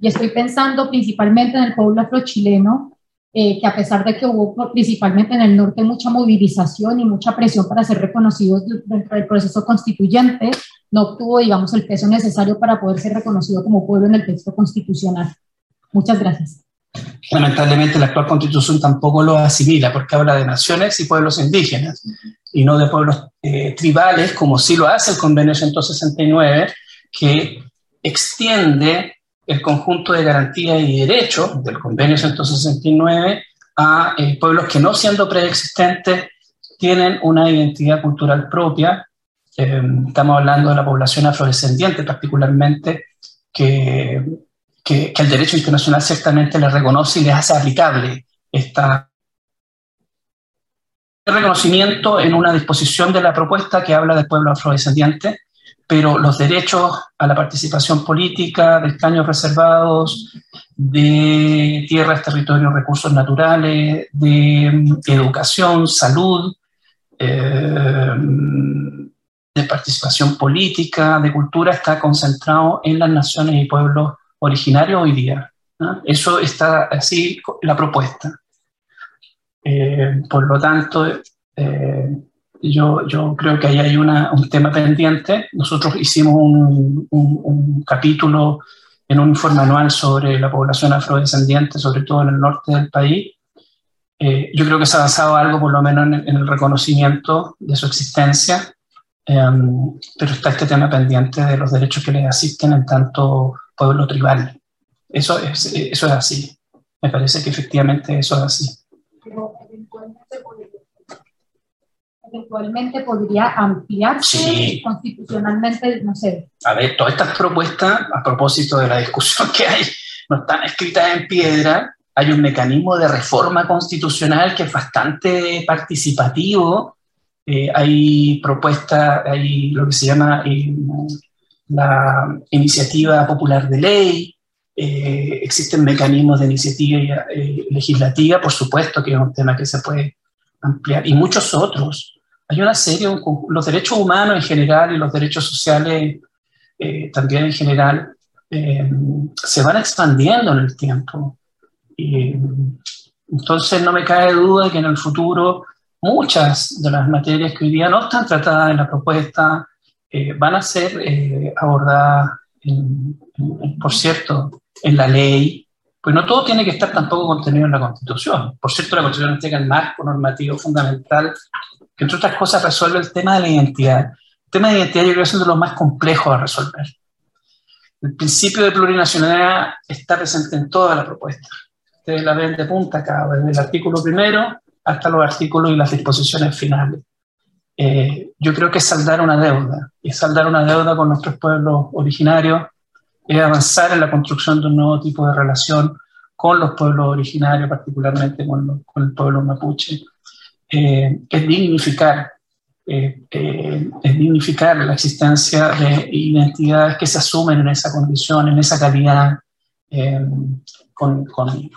Y estoy pensando principalmente en el pueblo afrochileno, eh, que a pesar de que hubo principalmente en el norte mucha movilización y mucha presión para ser reconocidos dentro del proceso constituyente, no obtuvo, digamos, el peso necesario para poder ser reconocido como pueblo en el texto constitucional. Muchas gracias. Lamentablemente la actual constitución tampoco lo asimila porque habla de naciones y pueblos indígenas y no de pueblos eh, tribales como sí lo hace el convenio 169 que extiende el conjunto de garantías y derechos del convenio 169 a eh, pueblos que no siendo preexistentes tienen una identidad cultural propia. Eh, estamos hablando de la población afrodescendiente particularmente, que, que, el derecho internacional ciertamente les reconoce y les hace aplicable esta reconocimiento en una disposición de la propuesta que habla del pueblo afrodescendiente pero los derechos a la participación política, de escaños reservados, de tierras, territorios, recursos naturales, de mm, educación, salud, eh, de participación política, de cultura, está concentrado en las naciones y pueblos originarios hoy día. Eso está así la propuesta. Eh, por lo tanto, eh, yo, yo creo que ahí hay una, un tema pendiente. Nosotros hicimos un, un, capítulo en un informe anual sobre la población afrodescendiente, sobre todo en el norte del país. Eh, yo creo que se ha avanzado algo, por lo menos, en, el reconocimiento de su existencia, em, pero está este tema pendiente de los derechos que les asisten en tanto pueblo tribal. Eso es, eso es así. Me parece que efectivamente eso es así. Pero eventualmente podría ampliarse constitucionalmente, no sé. A ver, todas estas propuestas, a propósito de la discusión que hay, no están escritas en piedra. Hay un mecanismo de reforma constitucional que es bastante participativo. Eh, hay propuestas, hay lo que se llama eh, la iniciativa popular de ley, eh, existen mecanismos de iniciativa legislativa, por supuesto que es un tema que se puede ampliar, y muchos otros hay una serie, los derechos humanos en general y los derechos sociales eh, también en general eh, se van expandiendo en el tiempo. Y, entonces no me cae duda que en el futuro muchas de las materias que hoy día no están tratadas en la propuesta eh, van a ser abordadas, por cierto, en la ley, pues no todo tiene que estar tampoco contenido en la Constitución. Por cierto, la Constitución tiene el marco normativo fundamental que entre otras cosas resuelve el tema de la identidad. El tema de identidad yo creo que es uno de los más complejos a resolver. El principio de plurinacionalidad está presente en toda la propuesta. Ustedes la ven de punta acá, desde el artículo primero hasta los artículos y las disposiciones finales. Eh, yo creo que es saldar una deuda, y saldar una deuda con nuestros pueblos originarios, es avanzar en la construcción de un nuevo tipo de relación con los pueblos originarios, particularmente con, con el pueblo mapuche, eh, es dignificar, eh, eh, es dignificar la existencia de identidades que se asumen en esa condición, en esa calidad, con, con,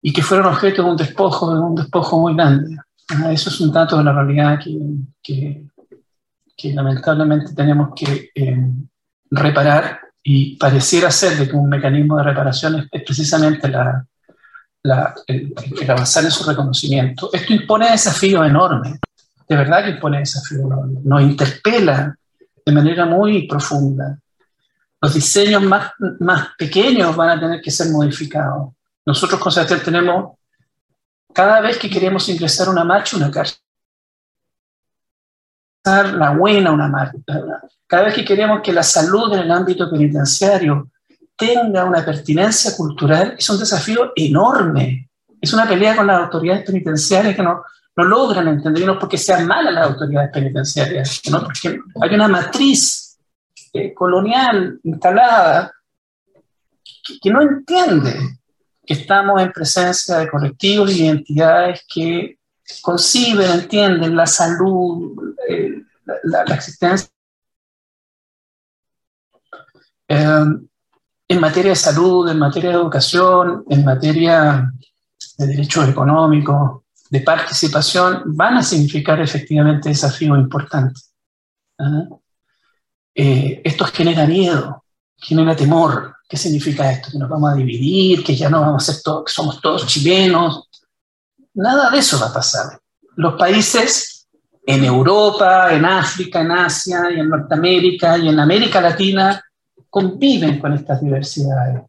y que fueron objeto de un despojo, de un despojo muy grande. Ah, eso es un dato de la realidad que, que, que lamentablemente tenemos que reparar y pareciera ser de que un mecanismo de reparación es precisamente la, el, avanzar en su reconocimiento. Esto impone desafíos enormes, de verdad que impone desafíos enormes, nos interpela de manera muy profunda. Los diseños más, más pequeños van a tener que ser modificados. Nosotros con Sebastián tenemos, cada vez que queremos ingresar una marcha, una cárcel, la buena una marcha, cada vez que queremos que la salud en el ámbito penitenciario tenga una pertinencia cultural es un desafío enorme. Es una pelea con las autoridades penitenciarias que no, no logran entendernos porque sean malas las autoridades penitenciarias, ¿no? porque hay una matriz eh, colonial instalada que, no entiende que estamos en presencia de colectivos y identidades que conciben, entienden la salud, eh, la, la existencia eh, en materia de salud, en materia de educación, en materia de derechos económicos, de participación, van a significar efectivamente desafíos importantes. ¿ah? Eh, esto genera miedo, genera temor. ¿Qué significa esto? Que nos vamos a dividir, que ya no vamos a ser todos, que somos todos chilenos. Nada de eso va a pasar. Los países en Europa, en África, en Asia y en Norteamérica y en América Latina conviven con estas diversidades.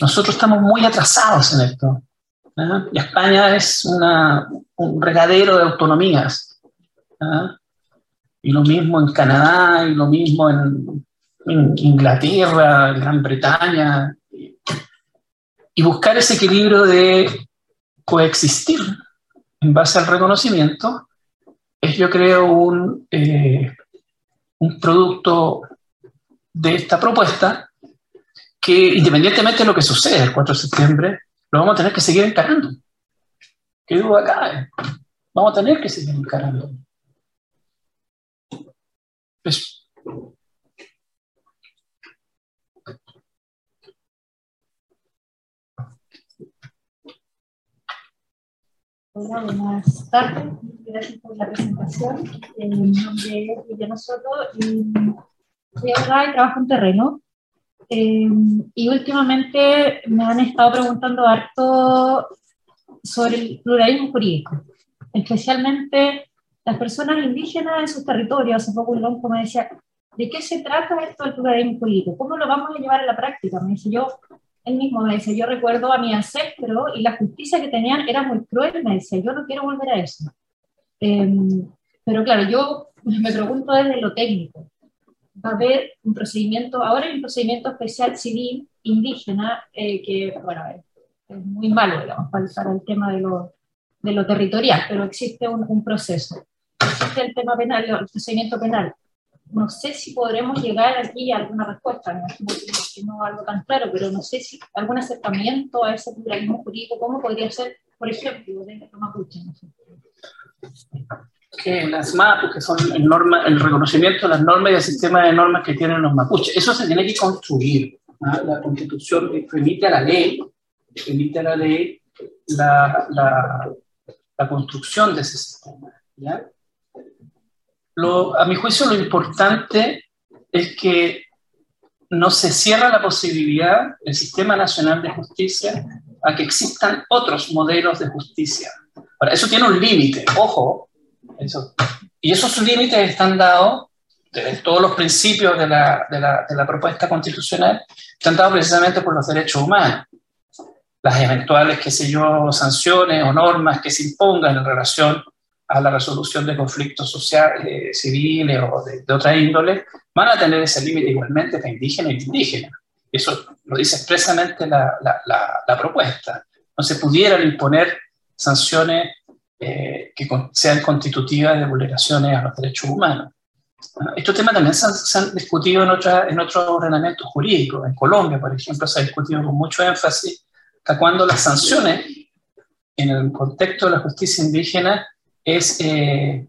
Nosotros estamos muy atrasados en esto. Y España es un regadero de autonomías. Y lo mismo en Canadá, y lo mismo en, Inglaterra, en Gran Bretaña. Y buscar ese equilibrio de coexistir en base al reconocimiento es, yo creo, un, eh, un producto de esta propuesta que, independientemente de lo que suceda el 4 de septiembre, lo vamos a tener que seguir encarando. ¿Qué duda cae? Vamos a tener que seguir encarando. Pues, Hola, buenas tardes. Gracias por la presentación. Mi nombre es Villano Soto y soy y trabajo en terreno. Eh, y últimamente me han estado preguntando harto sobre el pluralismo jurídico, especialmente las personas indígenas en sus territorios. Hace poco un me decía, ¿de qué se trata esto del pluralismo jurídico? ¿Cómo lo vamos a llevar a la práctica? Me dice yo, él mismo me dice, yo recuerdo a mi ancestro y la justicia que tenían era muy cruel, me decía, yo no quiero volver a eso. Eh, pero claro, yo me pregunto desde lo técnico, va a haber un procedimiento, ahora hay un procedimiento especial civil indígena eh, que, bueno, es, muy malo, digamos, para, el tema de lo, de lo territorial, pero existe un, un, proceso. Existe el tema penal, el procedimiento penal. No sé si podremos llegar aquí a alguna respuesta, me imagino que no algo tan claro, pero no sé si algún acercamiento a ese pluralismo jurídico, ¿cómo podría ser, por ejemplo, de Mapuche? No sé que las MAPU, que son el, norma, el reconocimiento de las normas y el sistema de normas que tienen los mapuches. Eso se tiene que construir. La constitución permite a la ley, permite a la ley la, la, la construcción de ese sistema. ¿ya? Lo, a mi juicio, lo importante es que no se cierra la posibilidad del Sistema Nacional de Justicia a que existan otros modelos de justicia. Ahora, eso tiene un límite, ojo, y esos límites están dados, de todos los principios de la, de, la, de la, propuesta constitucional, están dados precisamente por los derechos humanos. Las eventuales, qué sé yo, sanciones o normas que se impongan en relación a la resolución de conflictos sociales, eh, civiles o de, de, otra índole, van a tener ese límite igualmente para indígenas y indígenas. Eso lo dice expresamente la, la, la, propuesta. No se pudieran imponer sanciones eh, que sean constitutivas de vulneraciones a los derechos humanos. estos temas también se han, discutido en, en otros ordenamientos jurídicos. En Colombia, por ejemplo, se ha discutido con mucho énfasis hasta cuando las sanciones en el contexto de la justicia indígena es, eh,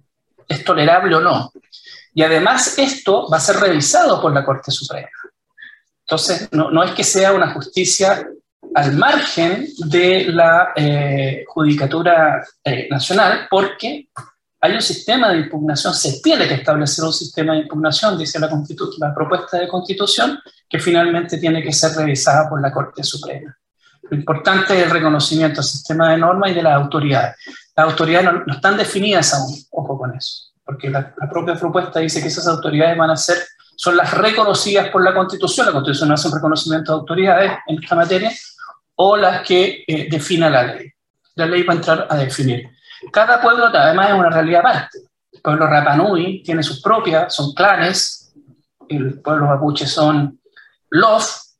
es tolerable o no. Y además esto va a ser revisado por la Corte Suprema. Entonces, no, no es que sea una justicia al margen de la eh, judicatura eh, nacional porque hay un sistema de impugnación, se tiene que establecer un sistema de impugnación, dice la, la propuesta de constitución, que finalmente tiene que ser revisada por la Corte Suprema. Lo importante es el reconocimiento del sistema de normas y de las autoridades. Las autoridades no, están definidas aún, ojo con eso, porque la, la, propia propuesta dice que esas autoridades van a ser, son las reconocidas por la Constitución, la Constitución no hace un reconocimiento de autoridades en esta materia, o las que eh, defina la ley. La ley va a entrar a definir. Cada pueblo además es una realidad aparte. El pueblo Rapanui tiene sus propias, son clanes, el pueblo mapuche son los.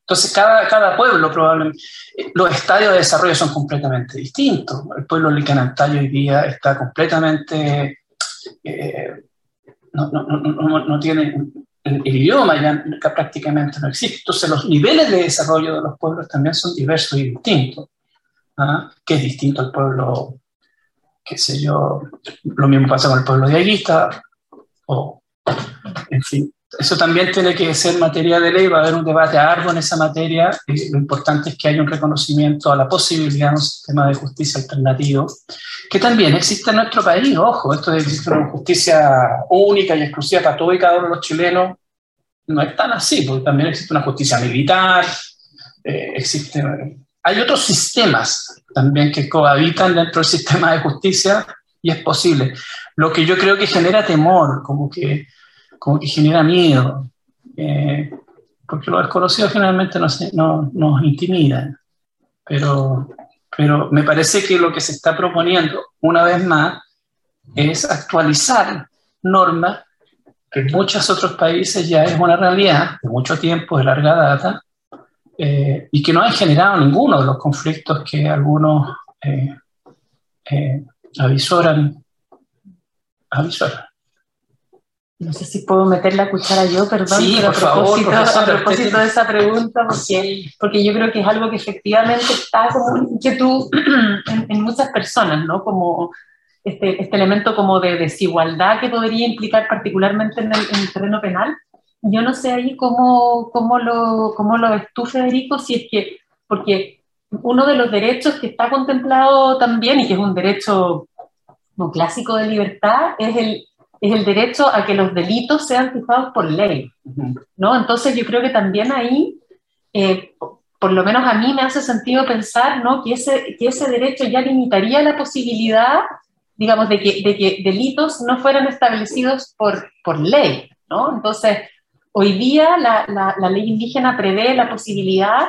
Entonces, cada, cada pueblo probablemente, los estadios de desarrollo son completamente distintos. El pueblo licanantayo hoy día está completamente, eh, no, no, no, no, tiene el, idioma ya prácticamente no existe. Entonces los niveles de desarrollo de los pueblos también son diversos y distintos. ¿ah? Que es distinto al pueblo, qué sé yo, lo mismo pasa con el pueblo de Aguista, o, en fin. Eso también tiene que ser materia de ley, va a haber un debate arduo en esa materia. lo importante es que haya un reconocimiento a la posibilidad de un sistema de justicia alternativo, que también existe en nuestro país. Ojo, esto de existe una justicia única y exclusiva para todos y cada uno de los chilenos, no es tan así, porque también existe una justicia militar, eh, existe, hay otros sistemas también que cohabitan dentro del sistema de justicia y es posible. Lo que yo creo que genera temor, como que como que genera miedo, eh, porque lo desconocido generalmente nos, no, nos intimida. Pero, pero me parece que lo que se está proponiendo, una vez más, es actualizar normas que en muchos otros países ya es una realidad de mucho tiempo, de larga data, eh, y que no han generado ninguno de los conflictos que algunos eh, avisoran, avisoran. No sé si puedo meter la cuchara yo, perdón, pero a propósito, a propósito de esa pregunta, porque, porque yo creo que es algo que efectivamente está como inquietud en, en muchas personas, ¿no? Como este, este, elemento como de desigualdad que podría implicar particularmente en el, terreno penal. Yo no sé ahí cómo, cómo, lo, cómo lo ves tú, Federico, si es que, porque uno de los derechos que está contemplado también y que es un derecho no, clásico de libertad es el es el derecho a que los delitos sean fijados por ley, ¿no? Entonces yo creo que también ahí, eh, por lo menos a mí me hace sentido pensar, ¿no? Que ese, que ese derecho ya limitaría la posibilidad, digamos, de que, de que delitos no fueran establecidos por, por ley, ¿no? Entonces, hoy día la, la, ley indígena prevé la posibilidad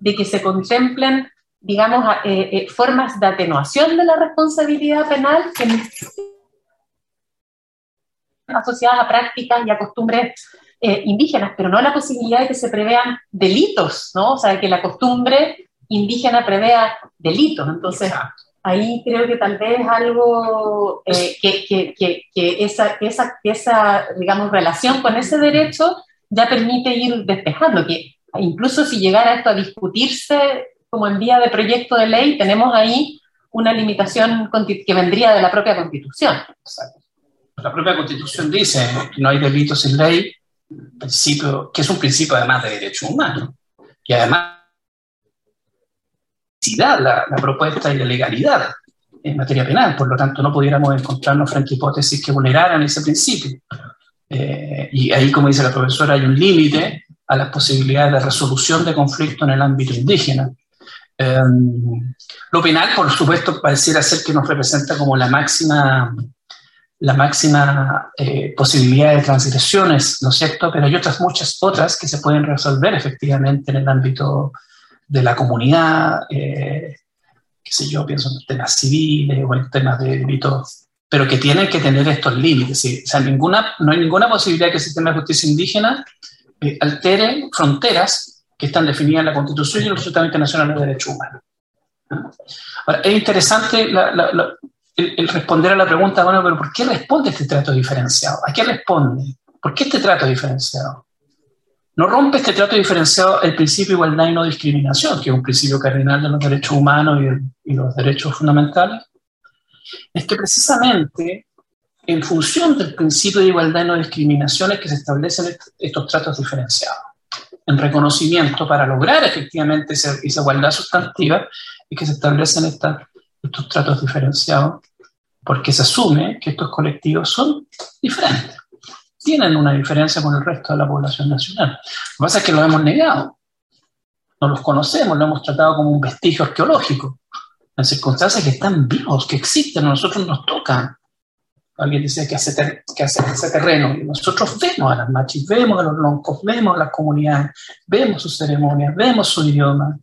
de que se contemplen digamos, eh, eh, formas de atenuación de la responsabilidad penal que asociadas a prácticas y a costumbres eh, indígenas, pero no la posibilidad de que se prevean delitos, ¿no? O sea, que la costumbre indígena prevea delitos. Entonces, ahí creo que tal vez algo eh, que, que, que, esa, esa, esa, digamos, relación con ese derecho ya permite ir despejando, que incluso si llegara esto a discutirse como en vía de proyecto de ley, tenemos ahí una limitación que vendría de la propia Constitución. Exacto la propia Constitución dice que no hay delitos sin ley, principio, que es un principio además de derechos humanos. Y además, la, la propuesta y la legalidad en materia penal, por lo tanto no pudiéramos encontrarnos frente a hipótesis que vulneraran ese principio. Eh, y ahí, como dice la profesora, hay un límite a las posibilidades de resolución de conflicto en el ámbito indígena. Em, lo penal, por supuesto, pareciera ser que nos representa como la máxima la máxima eh, posibilidad de transgresiones, ¿no es cierto? Pero hay otras, muchas otras que se pueden resolver efectivamente en el ámbito de la comunidad, eh, qué sé yo, pienso en temas civiles o en temas de delitos, pero que tienen que tener estos límites. O sea, ninguna, no hay ninguna posibilidad que el sistema de justicia indígena eh, altere fronteras que están definidas en la Constitución y en los tratados internacionales de derechos humanos. Ahora, es interesante la, el, responder a la pregunta, bueno, pero ¿por qué responde este trato diferenciado? ¿A qué responde? ¿Por qué este trato diferenciado? ¿No rompe este trato diferenciado el principio de igualdad y no discriminación, que es un principio cardinal de los derechos humanos y, los derechos fundamentales? Es que precisamente en función del principio de igualdad y no discriminación es que se establecen estos tratos diferenciados. En reconocimiento para lograr efectivamente esa, igualdad sustantiva y que se establecen estos tratos diferenciados porque se asume que estos colectivos son diferentes, tienen una diferencia con el resto de la población nacional. Lo que pasa es que lo hemos negado, no los conocemos, lo hemos tratado como un vestigio arqueológico, en circunstancias que están vivos, que existen, a nosotros nos tocan. Alguien dice que hace, que hace ese terreno, y nosotros vemos a las machis, vemos a los loncos, vemos las comunidades, vemos sus ceremonias, vemos su idioma.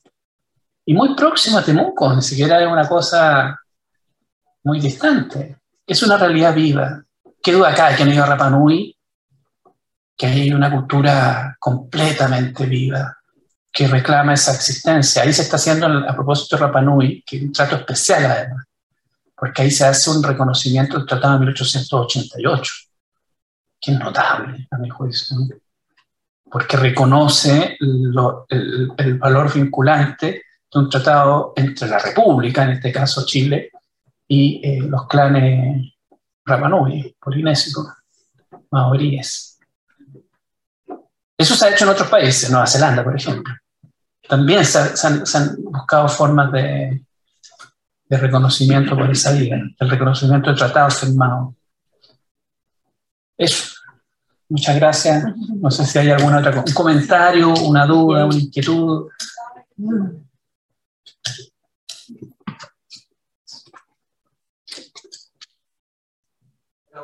Y muy próximo a Temuco, ni siquiera es una cosa muy distante. Es una realidad viva. ¿Qué duda acá que han ido a Rapanui? Que hay una cultura completamente viva que reclama esa existencia. Ahí se está haciendo, a propósito de Rapanui, que es un trato especial además, porque ahí se hace un reconocimiento del Tratado de 1888, que es notable a mi juicio, porque reconoce el, el valor vinculante de un tratado entre la República, en este caso Chile, y eh, los clanes Rapanui, polinésicos, maoríes. Eso se ha hecho en otros países, Nueva Zelanda, por ejemplo. También se, han, buscado formas de, de, reconocimiento por esa vía, el reconocimiento de tratados firmados. Eso. Muchas gracias. No sé si hay alguna otra un comentario, una duda, una inquietud.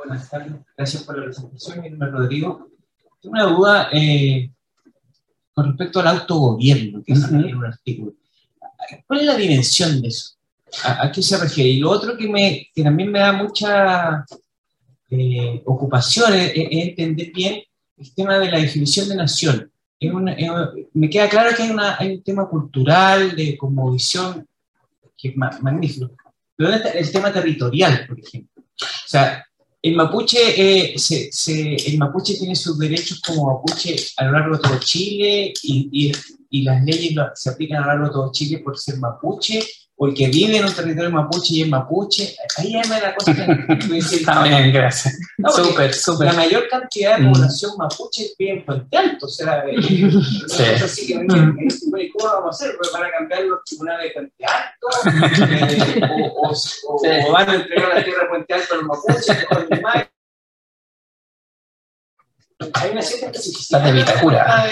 Buenas tardes. Gracias por la presentación. Mi nombre es Rodrigo. Tengo una duda eh, con respecto al autogobierno, que es un artículo. ¿Cuál es la dimensión de eso? ¿A, qué se refiere? Y lo otro que, me, que también me da mucha eh, ocupación es, entender bien el tema de la definición de nación. me queda claro que hay, una, hay, un tema cultural, de visión que es magnífico. Pero el tema territorial, por ejemplo. O sea, el mapuche, eh, el mapuche tiene sus derechos como mapuche a lo largo de todo Chile y, y, las leyes se aplican a lo largo de todo Chile por ser mapuche o el que vive en un territorio mapuche y es mapuche. Ahí es la cosa que Está bien, gracias. súper, súper. La mayor cantidad de mm. población mapuche vive en Puente Alto. O sea, eh, sí. así que. ¿cómo vamos a hacer? ¿Van a cambiar los tribunales de Puente Alto? Eh, o, o, o, van a entregar la tierra de Puente Alto a los mapuches? Hay una cierta especificidad. de Vitacura.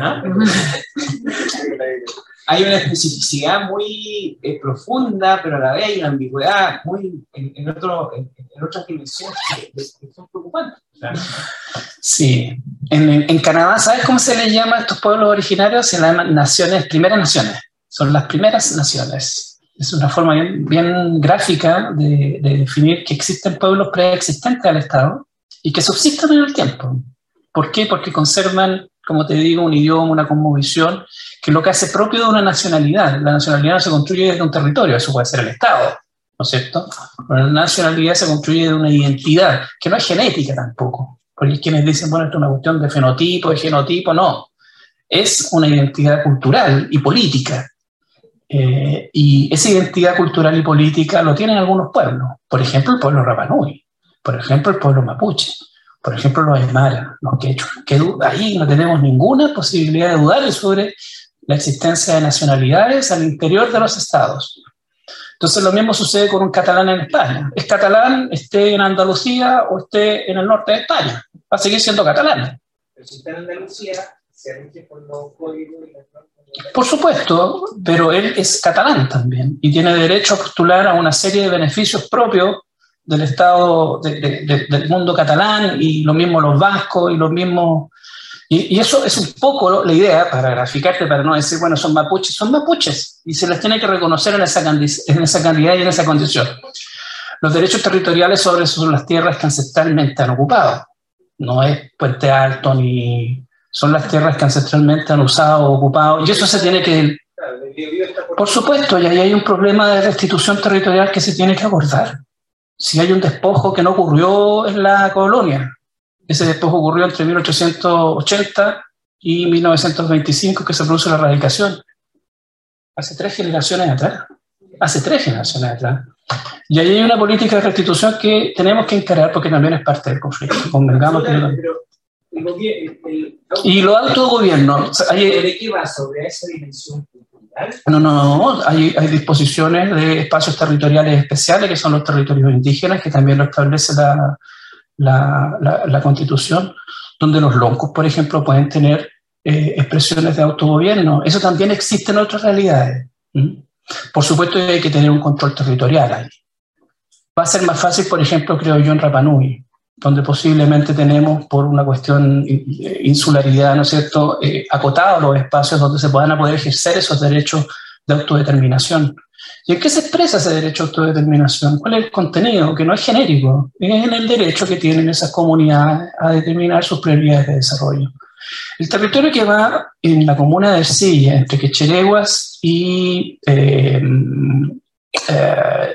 ¿Ah? hay una especificidad muy eh, profunda, pero a la vez hay una ambigüedad muy en, en, otro, en, otras dimensiones que, son preocupantes. Sí, en, Canadá, ¿sabes cómo se les llama a estos pueblos originarios? Se llaman naciones, primeras naciones. Son las primeras naciones. Es una forma bien, bien gráfica de, de, definir que existen pueblos preexistentes al Estado y que subsisten en el tiempo. ¿Por qué? Porque conservan, como te digo, un idioma, una cosmovisión que es lo que hace propio de una nacionalidad. La nacionalidad no se construye desde un territorio, eso puede ser el Estado, ¿no es cierto? Pero la nacionalidad se construye de una identidad, que no es genética tampoco. Porque quienes dicen, bueno, esto es una cuestión de fenotipo, de genotipo, no. Es una identidad cultural y política. Eh, y esa identidad cultural y política lo tienen algunos pueblos. Por ejemplo, el pueblo Rapanui, por ejemplo, el pueblo Mapuche, por ejemplo, los Aymara, los que ahí no tenemos ninguna posibilidad de dudar sobre la existencia de nacionalidades al interior de los estados. Entonces lo mismo sucede con un catalán en España. Es catalán, esté en Andalucía o esté en el norte de España. Va a seguir siendo catalán. Pero si está en Andalucía, se rige por los códigos Por supuesto, pero él es catalán también y tiene derecho a postular a una serie de beneficios propios del Estado, del mundo catalán y lo mismo los vascos y los mismos y, eso es un poco la idea, para graficarte, para no decir, bueno, son mapuches, son mapuches, y se les tiene que reconocer en esa, en esa cantidad y en esa condición. Los derechos territoriales sobre son las tierras que ancestralmente han ocupado. No es Puente Alto ni... Son las tierras que ancestralmente han usado ocupado. Y eso se tiene que... Por supuesto, y ahí hay un problema de restitución territorial que se tiene que abordar. Si hay un despojo que no ocurrió en la colonia, ese después ocurrió entre 1880 y 1925 que se produce la erradicación. Hace tres generaciones atrás. Hace tres generaciones atrás. Y ahí hay una política de restitución que tenemos que encarar porque también es parte del conflicto. Convengamos y lo autogobierno. ¿De qué va sobre esa dimensión? No, no, no. Hay, hay, disposiciones de espacios territoriales especiales que son los territorios indígenas que también lo establece la, la, constitución, donde los loncos, por ejemplo, pueden tener eh, expresiones de autogobierno. Eso también existe en otras realidades. Por supuesto hay que tener un control territorial ahí. Va a ser más fácil, por ejemplo, creo yo, en Rapanui, donde posiblemente tenemos, por una cuestión de insularidad, ¿no es cierto?, eh, acotados los espacios donde se puedan poder ejercer esos derechos de autodeterminación. ¿Y en qué se expresa ese derecho a autodeterminación? ¿Cuál es el contenido? Que no es genérico, es en el derecho que tienen esas comunidades a determinar sus prioridades de desarrollo. El territorio que va en la comuna de Ercilla, entre Quechereguas y eh, eh,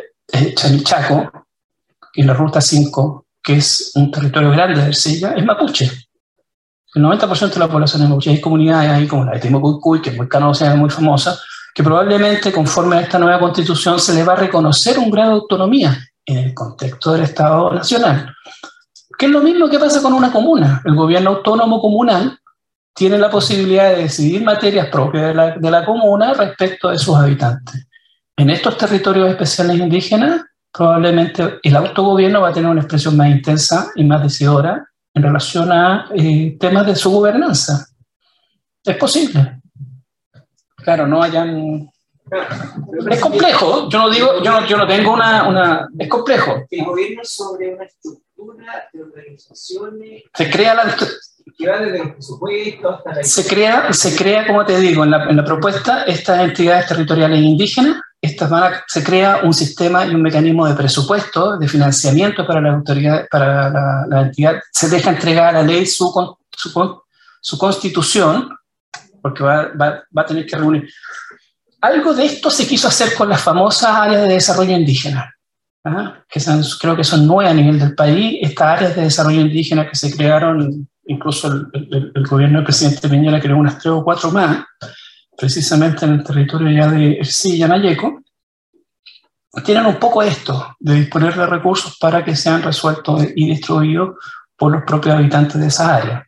en la ruta 5, que es un territorio grande de Ercilla, es mapuche. El 90% de la población es mapuche. Hay comunidades ahí como la de Timocuicuy, que es muy canosa, muy famosa, que probablemente conforme a esta nueva constitución se le va a reconocer un grado de autonomía en el contexto del Estado Nacional. Que es lo mismo que pasa con una comuna. El gobierno autónomo comunal tiene la posibilidad de decidir materias propias de la, de la comuna respecto de sus habitantes. En estos territorios especiales indígenas, probablemente el autogobierno va a tener una expresión más intensa y más decidora en relación a eh, temas de su gobernanza. Es posible. Claro, no hayan... Es complejo, yo no digo, yo no, yo no tengo una, una... Es complejo. El gobierno sobre una estructura de organizaciones... Se crea la, que va desde los presupuestos hasta la... Se crea, se crea, como te digo, en la, en la propuesta, estas entidades territoriales indígenas, estas van a, se crea un sistema y un mecanismo de presupuesto, de financiamiento para la autoridad, para la, la entidad. Se deja entregar a la ley su, su, su constitución, porque va, va, va, a tener que reunir. Algo de esto se quiso hacer con las famosas áreas de desarrollo indígena, ¿ah? que son, creo que son nueve a nivel del país, estas áreas de desarrollo indígena que se crearon incluso el, el, el, gobierno del presidente Piñera creó unas tres o cuatro más, precisamente en el territorio ya de Ercí y Anayeco, tienen un poco esto, de disponer de recursos para que sean resueltos y distribuidos por los propios habitantes de esa área.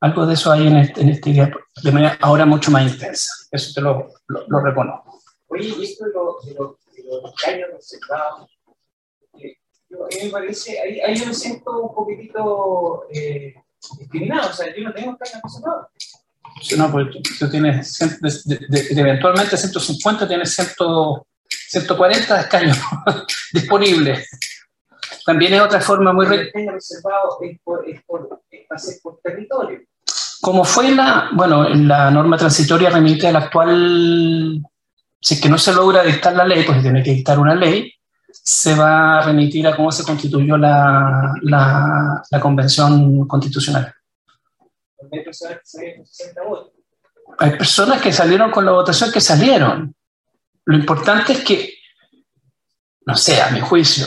Algo de eso hay en, este, en esta idea, de manera ahora mucho más intensa. Eso te lo, lo, lo reconozco. Oye, esto de los de lo, de lo caños reservados, eh, a mí me parece, ahí, ahí yo me siento un poquitito... Eh, discriminado, o sea, yo no tengo caña reservada. No, pues tú tienes, de, de, de, eventualmente 150, tienes 100, 140 escaños disponibles. También es otra forma muy... Caña reservado es por, es por, es territorio. Como fue la, bueno, la norma transitoria remite al actual, si es que no se logra dictar la ley, pues se tiene que dictar una ley, se va a remitir a cómo se constituyó la, la, la convención constitucional. Hay personas que salieron con 60 votos. Hay personas que salieron con la votación que salieron. Lo importante es que, no sé, a mi juicio,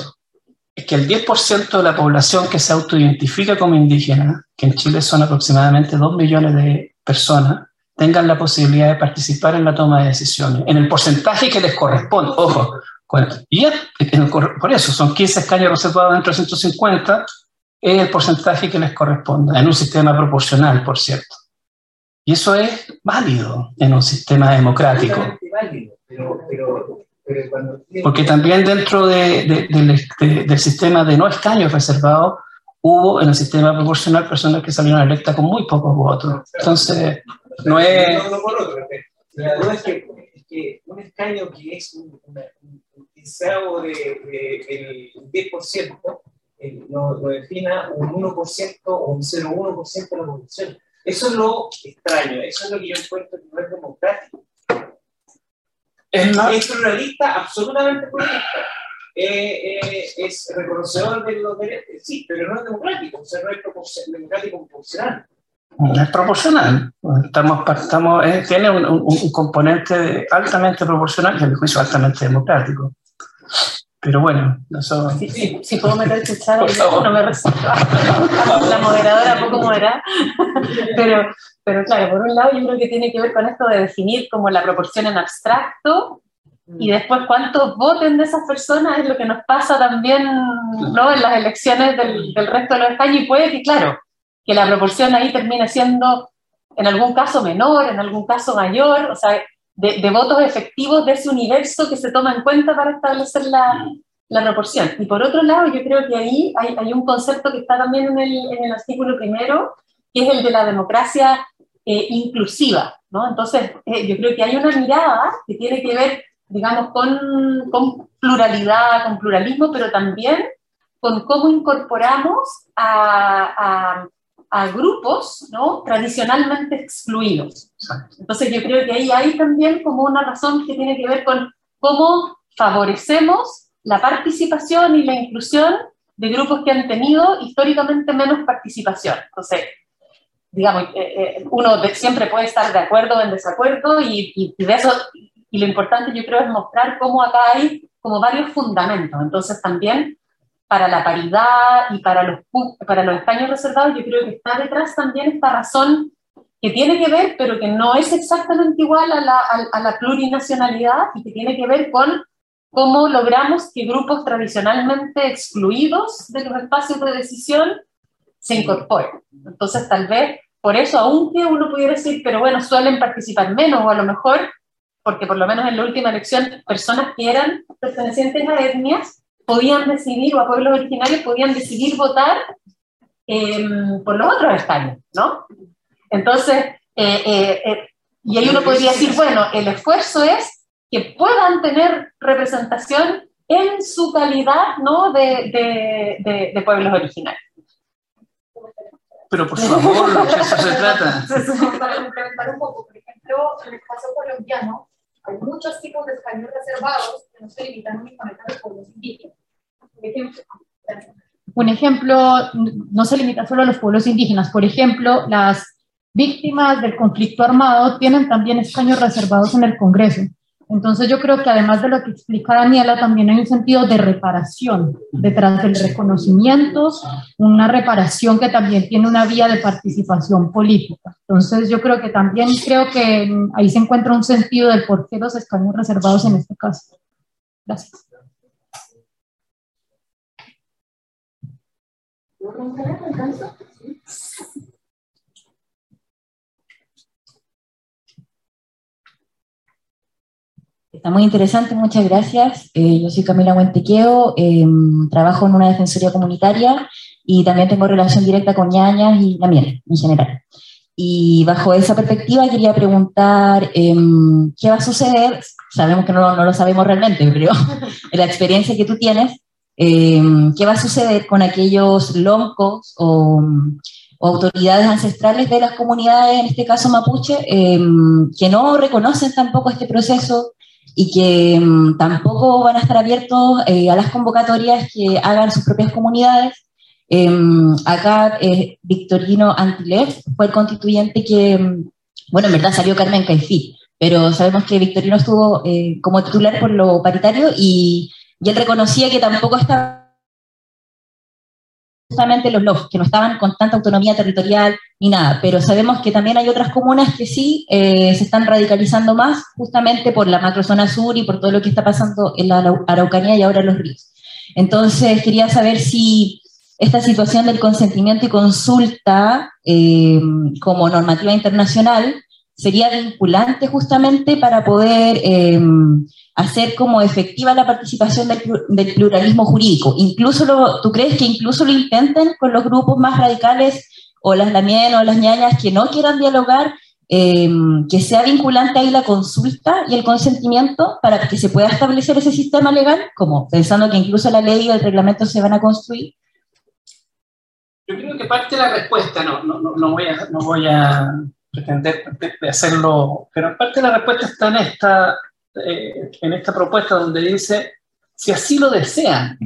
es que el 10% de la población que se autoidentifica como indígena, que en Chile son aproximadamente 2 millones de personas, tengan la posibilidad de participar en la toma de decisiones, en el porcentaje que les corresponde. Ojo, y por eso son 15 escaños reservados dentro de 150, es el porcentaje que les corresponde, en un sistema proporcional, por cierto. Y eso es válido en un sistema democrático. Válido, pero, pero, pero cuando... Porque también dentro de, de, de, del sistema de no escaños reservados, hubo en el sistema proporcional personas que salieron electas con muy pocos votos. Entonces, no es... La duda es que, es que un escaño que es un, un quinceavo de, de, del 10%, eh, lo, lo, defina un 1% o un 0,1% de la población. Eso es lo extraño, eso es lo que yo encuentro que no es democrático. Es, más, es pluralista, absolutamente pluralista. Eh, eh, es reconocedor de los derechos, sí, pero no es democrático, o sea, no es democrático proporcional. Es proporcional. Estamos, estamos, eh, tiene un, un, un, componente altamente proporcional y, a mi juicio, altamente democrático. Pero bueno, eso... Si, si, si puedo meter cuchara, no me resisto. La moderadora poco moderada. Pero, pero claro, por un lado yo creo que tiene que ver con esto de definir como la proporción en abstracto y después cuántos voten de esas personas es lo que nos pasa también ¿no? en las elecciones del, del resto de los España y puede que, claro, que la proporción ahí termine siendo en algún caso menor, en algún caso mayor, o sea, de, votos efectivos de ese universo que se toma en cuenta para establecer la, la proporción. Y por otro lado, yo creo que ahí hay, hay, un concepto que está también en el, en el artículo primero, que es el de la democracia eh, inclusiva, ¿no? Entonces, eh, yo creo que hay una mirada que tiene que ver, digamos, con, con pluralidad, con pluralismo, pero también con cómo incorporamos a a grupos ¿no? tradicionalmente excluidos. Entonces yo creo que ahí hay también como una razón que tiene que ver con cómo favorecemos la participación y la inclusión de grupos que han tenido históricamente menos participación. Entonces, digamos, eh, eh, uno de, siempre puede estar de acuerdo o en desacuerdo y, y, y, de eso, y lo importante yo creo es mostrar cómo acá hay como varios fundamentos. Entonces también para la paridad y para los, para los reservados, yo creo que está detrás también esta razón que tiene que ver, pero que no es exactamente igual a la, a, a la plurinacionalidad y que tiene que ver con cómo logramos que grupos tradicionalmente excluidos de los espacios de decisión se incorporen. Entonces, tal vez por eso, aunque uno pudiera decir, pero bueno, suelen participar menos, o a lo mejor, porque por lo menos en la última elección, personas que eran pertenecientes a etnias podían decidir, o a pueblos originarios podían decidir votar em, por los otros escaños, ¿no? Entonces, eh, eh, eh, y ahí uno podría decir, bueno, el esfuerzo es que puedan tener representación en su calidad ¿no? de, de, de pueblos originarios. Pero por favor, de eso se trata. Para complementar un poco, por ejemplo, en el caso colombiano, hay muchos tipos de escaños reservados que no se limitan únicamente a los pueblos indígenas. Un ejemplo, no se limita solo a los pueblos indígenas. Por ejemplo, las víctimas del conflicto armado tienen también escaños reservados en el Congreso. Entonces yo creo que además de lo que explica Daniela, también hay un sentido de reparación detrás del reconocimiento, una reparación que también tiene una vía de participación política. Entonces yo creo que también creo que ahí se encuentra un sentido del por qué los escaños reservados en este caso. Gracias. Está muy interesante, muchas gracias. Eh, yo soy Camila Huentequeo, em, trabajo en una defensoría comunitaria y también tengo relación directa con ñañas y la miel en general. Y bajo esa perspectiva quería preguntar em, qué va a suceder, sabemos que no, no, lo sabemos realmente, pero la experiencia que tú tienes, em, qué va a suceder con aquellos loncos o, o, autoridades ancestrales de las comunidades, en este caso mapuche, que no reconocen tampoco este proceso y que mm, tampoco van a estar abiertos eh, a las convocatorias que hagan sus propias comunidades. Em, acá eh, Victorino Antilev fue el constituyente que, bueno, en verdad salió Carmen Caifí, pero sabemos que Victorino estuvo eh, como titular por lo paritario y, y él reconocía que tampoco estaba justamente los LOF, que no estaban con tanta autonomía territorial ni nada, pero sabemos que también hay otras comunas que sí eh, se están radicalizando más justamente por la macrozona sur y por todo lo que está pasando en la Araucanía y ahora en los ríos. Entonces, quería saber si esta situación del consentimiento y consulta eh, como normativa internacional sería vinculante justamente para poder eh, hacer como efectiva la participación del, pluralismo jurídico. Incluso ¿Tú crees que incluso lo intenten con los grupos más radicales o las lamien o las ñañas que no quieran dialogar, eh, que sea vinculante ahí la consulta y el consentimiento para que se pueda establecer ese sistema legal, como pensando que incluso la ley y el reglamento se van a construir? Yo creo que parte de la respuesta, no, no, no, voy, a, no voy a pretender de hacerlo, pero parte de la respuesta está en esta, eh, en esta propuesta donde dice, si así lo desean,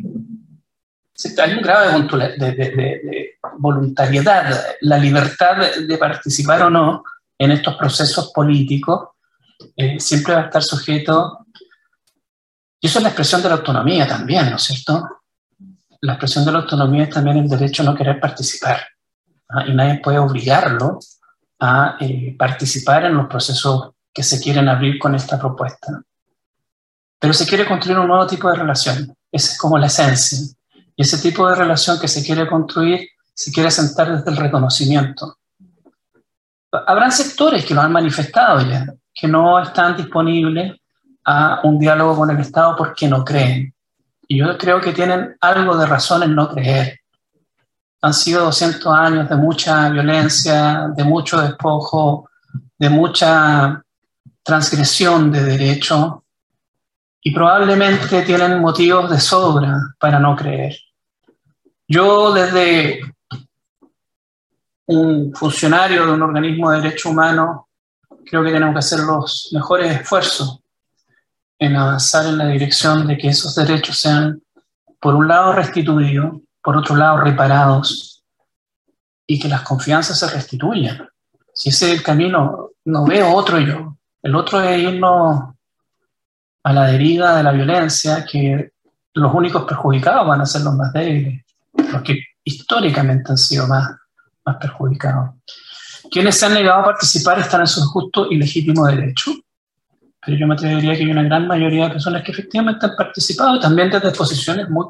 hay un grado de, de, de, voluntariedad, la libertad de, participar o no en estos procesos políticos, eh, siempre va a estar sujeto, y eso es la expresión de la autonomía también, ¿no es cierto? La expresión de la autonomía es también el derecho a no querer participar, ¿ah? y nadie puede obligarlo a eh, participar en los procesos que se quieren abrir con esta propuesta. Pero se quiere construir un nuevo tipo de relación. Esa es como la esencia. Y ese tipo de relación que se quiere construir se quiere sentar desde el reconocimiento. Habrán sectores que lo han manifestado ya, que no están disponibles a un diálogo con el Estado porque no creen. Y yo creo que tienen algo de razón en no creer han sido 200 años de mucha violencia, de mucho despojo, de mucha transgresión de derecho y probablemente tienen motivos de sobra para no creer. Yo desde un funcionario de un organismo de derecho humano creo que tenemos que hacer los mejores esfuerzos en avanzar en la dirección de que esos derechos sean, por un lado, restituidos por otro lado, reparados y que las confianzas se restituyan. Si ese es el camino, no veo otro yo. El otro es irnos a la deriva de la violencia, que los únicos perjudicados van a ser los más débiles, los que históricamente han sido más, más perjudicados. Quienes se han negado a participar están en su justo y legítimo derecho, pero yo me atrevería que hay una gran mayoría de personas que efectivamente han participado, también desde posiciones muy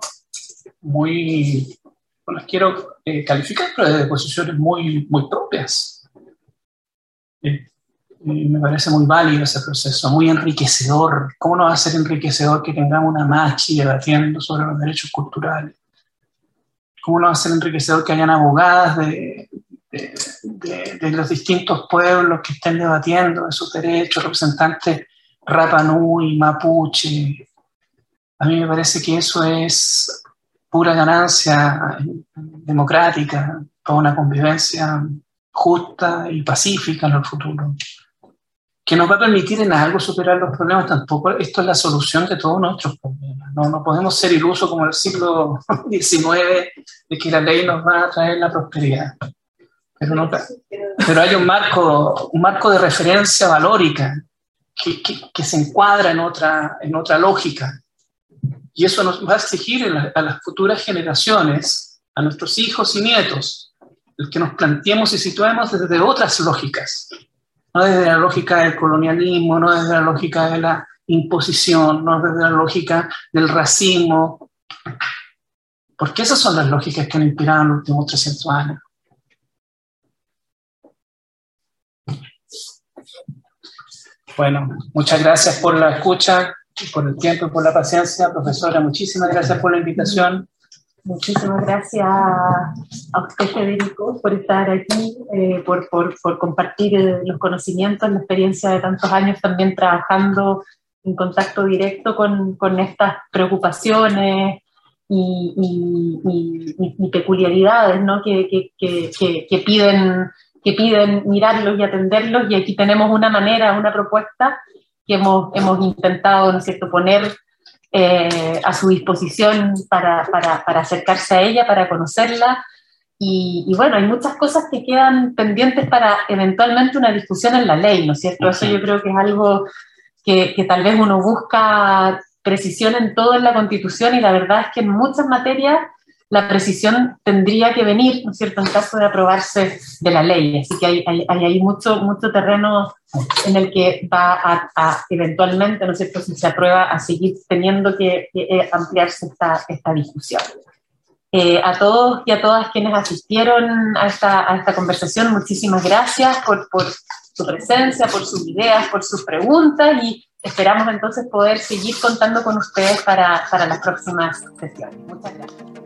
muy, no las quiero eh, calificar, pero de posiciones muy, muy propias. Eh, me parece muy válido ese proceso, muy enriquecedor. ¿Cómo no va a ser enriquecedor que tengamos una machi debatiendo sobre los derechos culturales? ¿Cómo no va a ser enriquecedor que hayan abogadas de, de, de, los distintos pueblos que estén debatiendo de sus derechos, representantes Rapa Nui, Mapuche? A mí me parece que eso es pura ganancia democrática para una convivencia justa y pacífica en el futuro que nos va a permitir en algo superar los problemas, tampoco esto es la solución de todos nuestros problemas. No, no podemos ser ilusos como el siglo XIX de que la ley nos va a traer la prosperidad. Pero, no, pero hay un marco, un marco de referencia valórica que, que, que, se encuadra en otra, en otra lógica. Y eso nos va a exigir a, a las futuras generaciones, a nuestros hijos y nietos, el que nos planteemos y situemos desde otras lógicas, no desde la lógica del colonialismo, no desde la lógica de la imposición, no desde la lógica del racismo, porque esas son las lógicas que han inspirado en los últimos 300 años. Bueno, muchas gracias por la escucha, por el tiempo y por la paciencia. Profesora, muchísimas gracias por la invitación. Muchísimas gracias a usted, Federico, por estar aquí, eh, por, por, por, compartir eh, los conocimientos, la experiencia de tantos años también trabajando en contacto directo con, con estas preocupaciones y, y, y, peculiaridades ¿no? que, que, que, que, piden, que piden mirarlos y atenderlos. Y aquí tenemos una manera, una propuesta que hemos, hemos intentado ¿no poner eh, a su disposición para, para, para, acercarse a ella, para conocerla. Y, y, bueno, hay muchas cosas que quedan pendientes para eventualmente una discusión en la ley, ¿no es cierto? Eso yo creo que es algo que, que tal vez uno busca precisión en todo en la Constitución y la verdad es que en muchas materias la precisión tendría que venir, ¿no cierto?, en caso de aprobarse de la ley. Así que hay, mucho, terreno en el que va a, eventualmente, ¿no es cierto?, si se aprueba, a seguir teniendo que, eh, ampliarse esta, discusión. Eh, a todos y a todas quienes asistieron a esta, conversación, muchísimas gracias por, por su presencia, por sus ideas, por sus preguntas y esperamos entonces poder seguir contando con ustedes para, para las próximas sesiones. Muchas gracias.